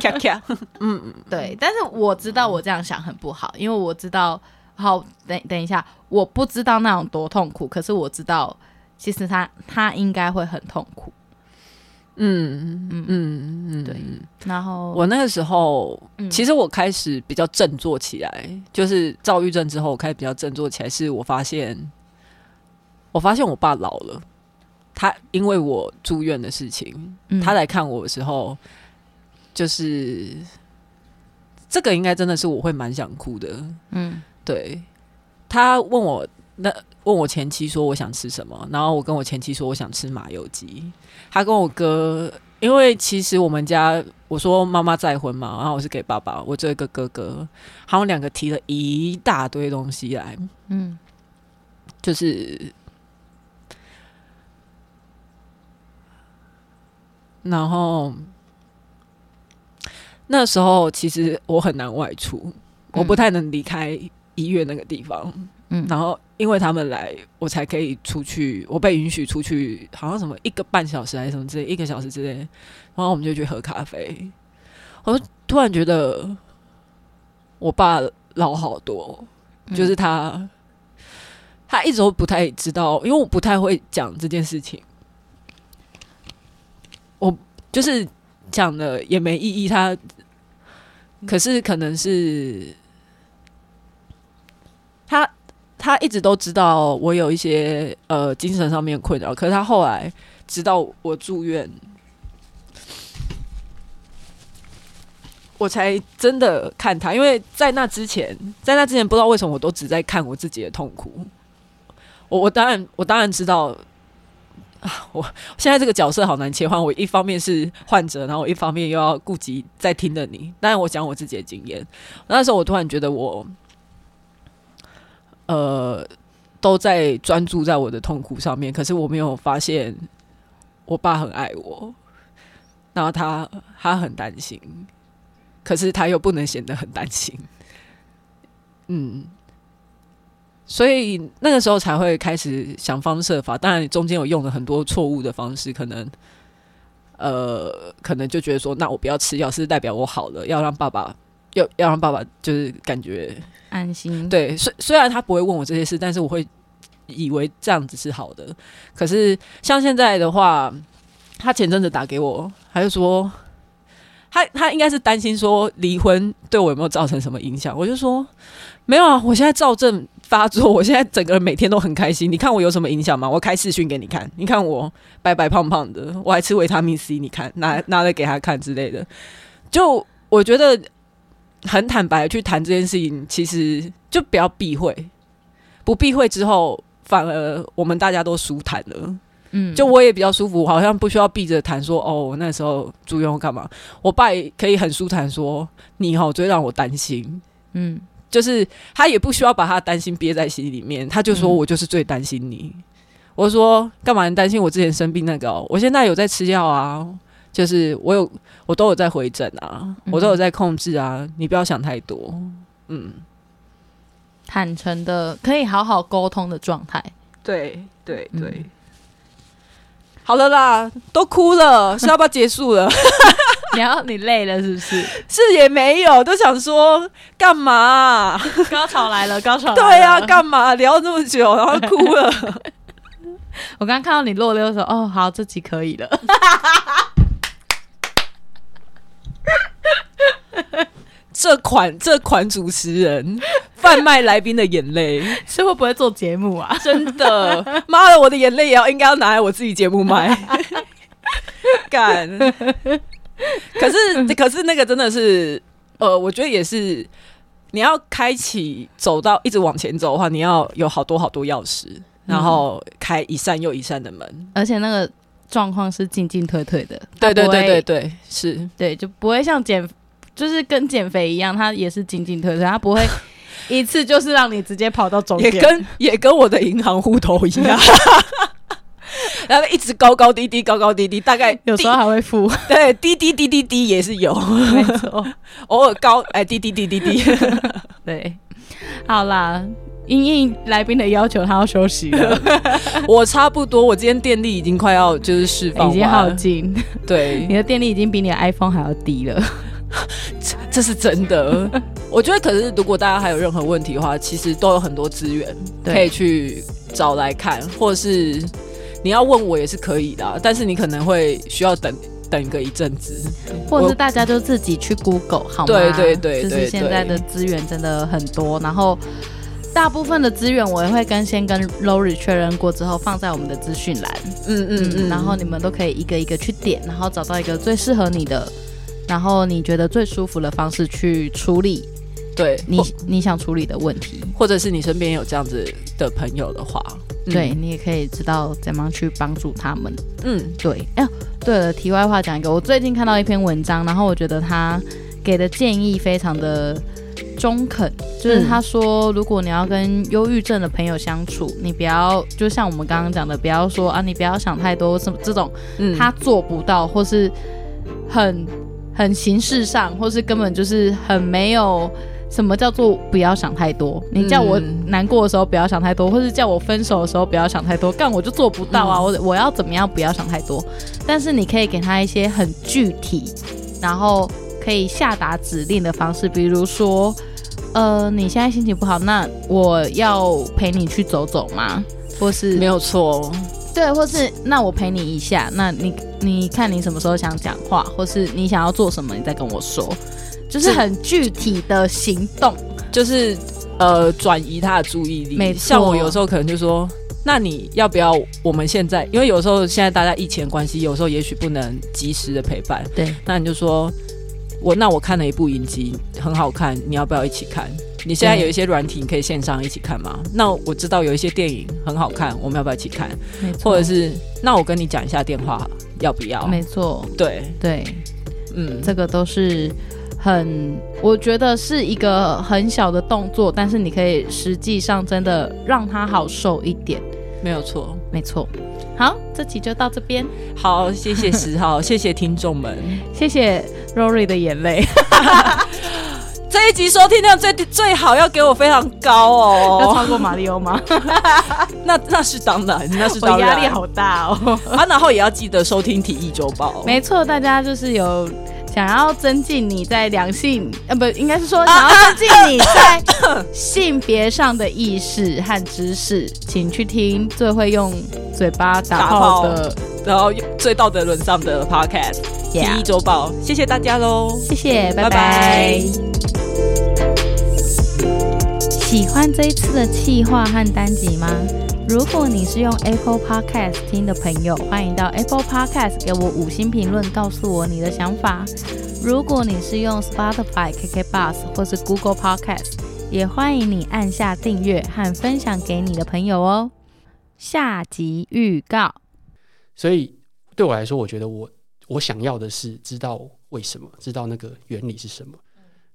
[SPEAKER 1] 咔咔，嗯 嗯，
[SPEAKER 2] 对。但是我知道我这样想很不好，因为我知道，好，等等一下，我不知道那种多痛苦，可是我知道。其实他他应该会很痛苦，
[SPEAKER 1] 嗯嗯嗯嗯，对。
[SPEAKER 2] 然后
[SPEAKER 1] 我那个时候，嗯、其实我开始比较振作起来，就是躁郁症之后，我开始比较振作起来。是我发现，我发现我爸老了，他因为我住院的事情，嗯、他来看我的时候，就是这个应该真的是我会蛮想哭的。嗯，对。他问我。那问我前妻说我想吃什么，然后我跟我前妻说我想吃麻油鸡。他跟我哥，因为其实我们家我说妈妈再婚嘛，然后我是给爸爸，我这个哥哥，他们两个提了一大堆东西来，嗯，就是，然后那时候其实我很难外出，我不太能离开医院那个地方。嗯，然后因为他们来，我才可以出去，我被允许出去，好像什么一个半小时还是什么之类，一个小时之类，然后我们就去喝咖啡。我突然觉得我爸老好多，就是他，他一直都不太知道，因为我不太会讲这件事情，我就是讲的也没意义。他可是可能是他。他一直都知道我有一些呃精神上面困扰，可是他后来知道我住院，我才真的看他。因为在那之前，在那之前不知道为什么我都只在看我自己的痛苦。我我当然我当然知道啊，我现在这个角色好难切换。我一方面是患者，然后我一方面又要顾及在听的你。当然我讲我自己的经验，那时候我突然觉得我。呃，都在专注在我的痛苦上面，可是我没有发现我爸很爱我，然后他他很担心，可是他又不能显得很担心，嗯，所以那个时候才会开始想方设法，当然中间有用了很多错误的方式，可能呃，可能就觉得说，那我不要吃药是代表我好了，要让爸爸要要让爸爸就是感觉。
[SPEAKER 2] 安心。
[SPEAKER 1] 对，虽虽然他不会问我这些事，但是我会以为这样子是好的。可是像现在的话，他前阵子打给我，他就说他他应该是担心说离婚对我有没有造成什么影响。我就说没有啊，我现在躁症发作，我现在整个人每天都很开心。你看我有什么影响吗？我开视讯给你看，你看我白白胖胖的，我还吃维他命 C，你看拿拿来给他看之类的。就我觉得。很坦白的去谈这件事情，其实就不要避讳，不避讳之后，反而我们大家都舒坦了。嗯，就我也比较舒服，好像不需要避着谈说哦，那时候住院干嘛？我爸也可以很舒坦说你好，最让我担心。嗯，就是他也不需要把他担心憋在心里面，他就说我就是最担心你。嗯、我说干嘛担心我之前生病那个？我现在有在吃药啊。就是我有，我都有在回诊啊，我都有在控制啊，嗯、你不要想太多，嗯，
[SPEAKER 2] 坦诚的可以好好沟通的状态，
[SPEAKER 1] 对对对，嗯、好了啦，都哭了，是要不要结束了？
[SPEAKER 2] 你要你累了是不是？
[SPEAKER 1] 是也没有，都想说干嘛、啊？
[SPEAKER 2] 高潮来了，高潮来了，
[SPEAKER 1] 对呀、啊，干嘛聊那么久，然后哭了？
[SPEAKER 2] 我刚刚看到你落泪的时候，哦，好，这集可以了。
[SPEAKER 1] 这款这款主持人 贩卖来宾的眼泪，
[SPEAKER 2] 是会不会做节目啊？
[SPEAKER 1] 真的，妈的，我的眼泪也要应该要拿来我自己节目卖。干，可是可是那个真的是，呃，我觉得也是，你要开启走到一直往前走的话，你要有好多好多钥匙，然后开一扇又一扇的门，
[SPEAKER 2] 而且那个状况是进进退退的。
[SPEAKER 1] 对对对对对，是
[SPEAKER 2] 对，就不会像减。就是跟减肥一样，它也是进进退退，它不会 一次就是让你直接跑到终点，
[SPEAKER 1] 也跟也跟我的银行户头一样，然后一直高高低低，高高低低，大概
[SPEAKER 2] 有时候还会负，
[SPEAKER 1] 对，低低低低低也是有，没错，偶尔高哎，低低低低低，
[SPEAKER 2] 对，好啦，因应来宾的要求，他要休息了，
[SPEAKER 1] 我差不多，我今天电力已经快要就是释放，
[SPEAKER 2] 已经耗尽，
[SPEAKER 1] 对，
[SPEAKER 2] 你的电力已经比你的 iPhone 还要低了。
[SPEAKER 1] 这这是真的，我觉得。可是如果大家还有任何问题的话，其实都有很多资源可以去找来看，或者是你要问我也是可以的啊。但是你可能会需要等等个一阵子，
[SPEAKER 2] 或者是大家就自己去 Google 好吗？
[SPEAKER 1] 对对对，
[SPEAKER 2] 就是现在的资源真的很多，然后大部分的资源我也会跟先跟 Lori 确认过之后放在我们的资讯栏。嗯嗯嗯，然后你们都可以一个一个去点，然后找到一个最适合你的。然后你觉得最舒服的方式去处理，
[SPEAKER 1] 对
[SPEAKER 2] 你你想处理的问题，
[SPEAKER 1] 或者是你身边有这样子的朋友的话，
[SPEAKER 2] 嗯、对你也可以知道怎么去帮助他们。嗯，对。哎，对了，题外话讲一个，我最近看到一篇文章，然后我觉得他给的建议非常的中肯，就是他说，如果你要跟忧郁症的朋友相处，你不要就像我们刚刚讲的，不要说啊，你不要想太多，什么这种，他做不到，或是很很形式上，或是根本就是很没有。什么叫做不要想太多？你叫我难过的时候不要想太多，或是叫我分手的时候不要想太多，干我就做不到啊！我我要怎么样不要想太多？但是你可以给他一些很具体，然后可以下达指令的方式，比如说，呃，你现在心情不好，那我要陪你去走走吗？或是
[SPEAKER 1] 没有错，
[SPEAKER 2] 对，或是那我陪你一下，那你你看你什么时候想讲话，或是你想要做什么，你再跟我说。就是很具体的行动，
[SPEAKER 1] 就是呃转移他的注意力。没错，像我有时候可能就说，那你要不要我们现在？因为有时候现在大家疫情关系，有时候也许不能及时的陪伴。
[SPEAKER 2] 对，
[SPEAKER 1] 那你就说我那我看了一部影集很好看，你要不要一起看？你现在有一些软体，你可以线上一起看吗？那我知道有一些电影很好看，我们要不要一起看？没错。或者是那我跟你讲一下电话，要不要？
[SPEAKER 2] 没错，
[SPEAKER 1] 对
[SPEAKER 2] 对，嗯，这个都是。很，我觉得是一个很小的动作，但是你可以实际上真的让他好受一点，
[SPEAKER 1] 没有错，
[SPEAKER 2] 没错。好，这期就到这边。
[SPEAKER 1] 好，谢谢十号，谢谢听众们，
[SPEAKER 2] 谢谢 Rory 的眼泪。
[SPEAKER 1] 这一集收听量最最好要给我非常高哦，
[SPEAKER 2] 要超过马里欧吗？
[SPEAKER 1] 那那是当然，那是当然，
[SPEAKER 2] 压力好大哦。
[SPEAKER 1] 啊，然后也要记得收听体育周报。
[SPEAKER 2] 没错，大家就是有。想要增进你在两性，呃，不，应该是说想要增进你在性别上的意识和知识，请去听最会用嘴巴打炮的，
[SPEAKER 1] 然后最道德沦丧的 Podcast《体育周报》。谢谢大家喽，
[SPEAKER 2] 谢谢，拜拜。拜拜。喜欢这一次的企划和单集吗？如果你是用 Apple Podcast 听的朋友，欢迎到 Apple Podcast 给我五星评论，告诉我你的想法。如果你是用 Spotify、KK Bus 或是 Google Podcast，也欢迎你按下订阅和分享给你的朋友哦。下集预告。
[SPEAKER 3] 所以对我来说，我觉得我我想要的是知道为什么，知道那个原理是什么。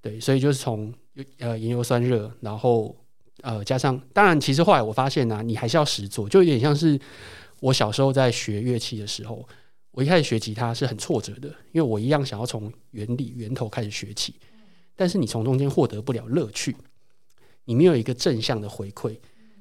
[SPEAKER 3] 对，所以就是从呃盐油酸热，然后。呃，加上当然，其实后来我发现呢、啊，你还是要实做，就有点像是我小时候在学乐器的时候，我一开始学吉他是很挫折的，因为我一样想要从原理源头开始学起，但是你从中间获得不了乐趣，你没有一个正向的回馈。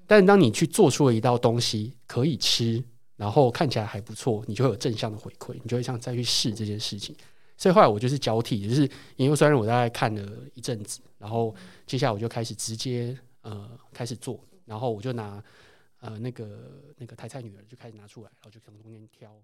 [SPEAKER 3] 但是当你去做出了一道东西可以吃，然后看起来还不错，你就会有正向的回馈，你就会想再去试这件事情。所以后来我就是交替，就是因为虽然我大概看了一阵子，然后接下来我就开始直接。呃，开始做，然后我就拿呃那个那个台菜女儿就开始拿出来，然后就从中间挑。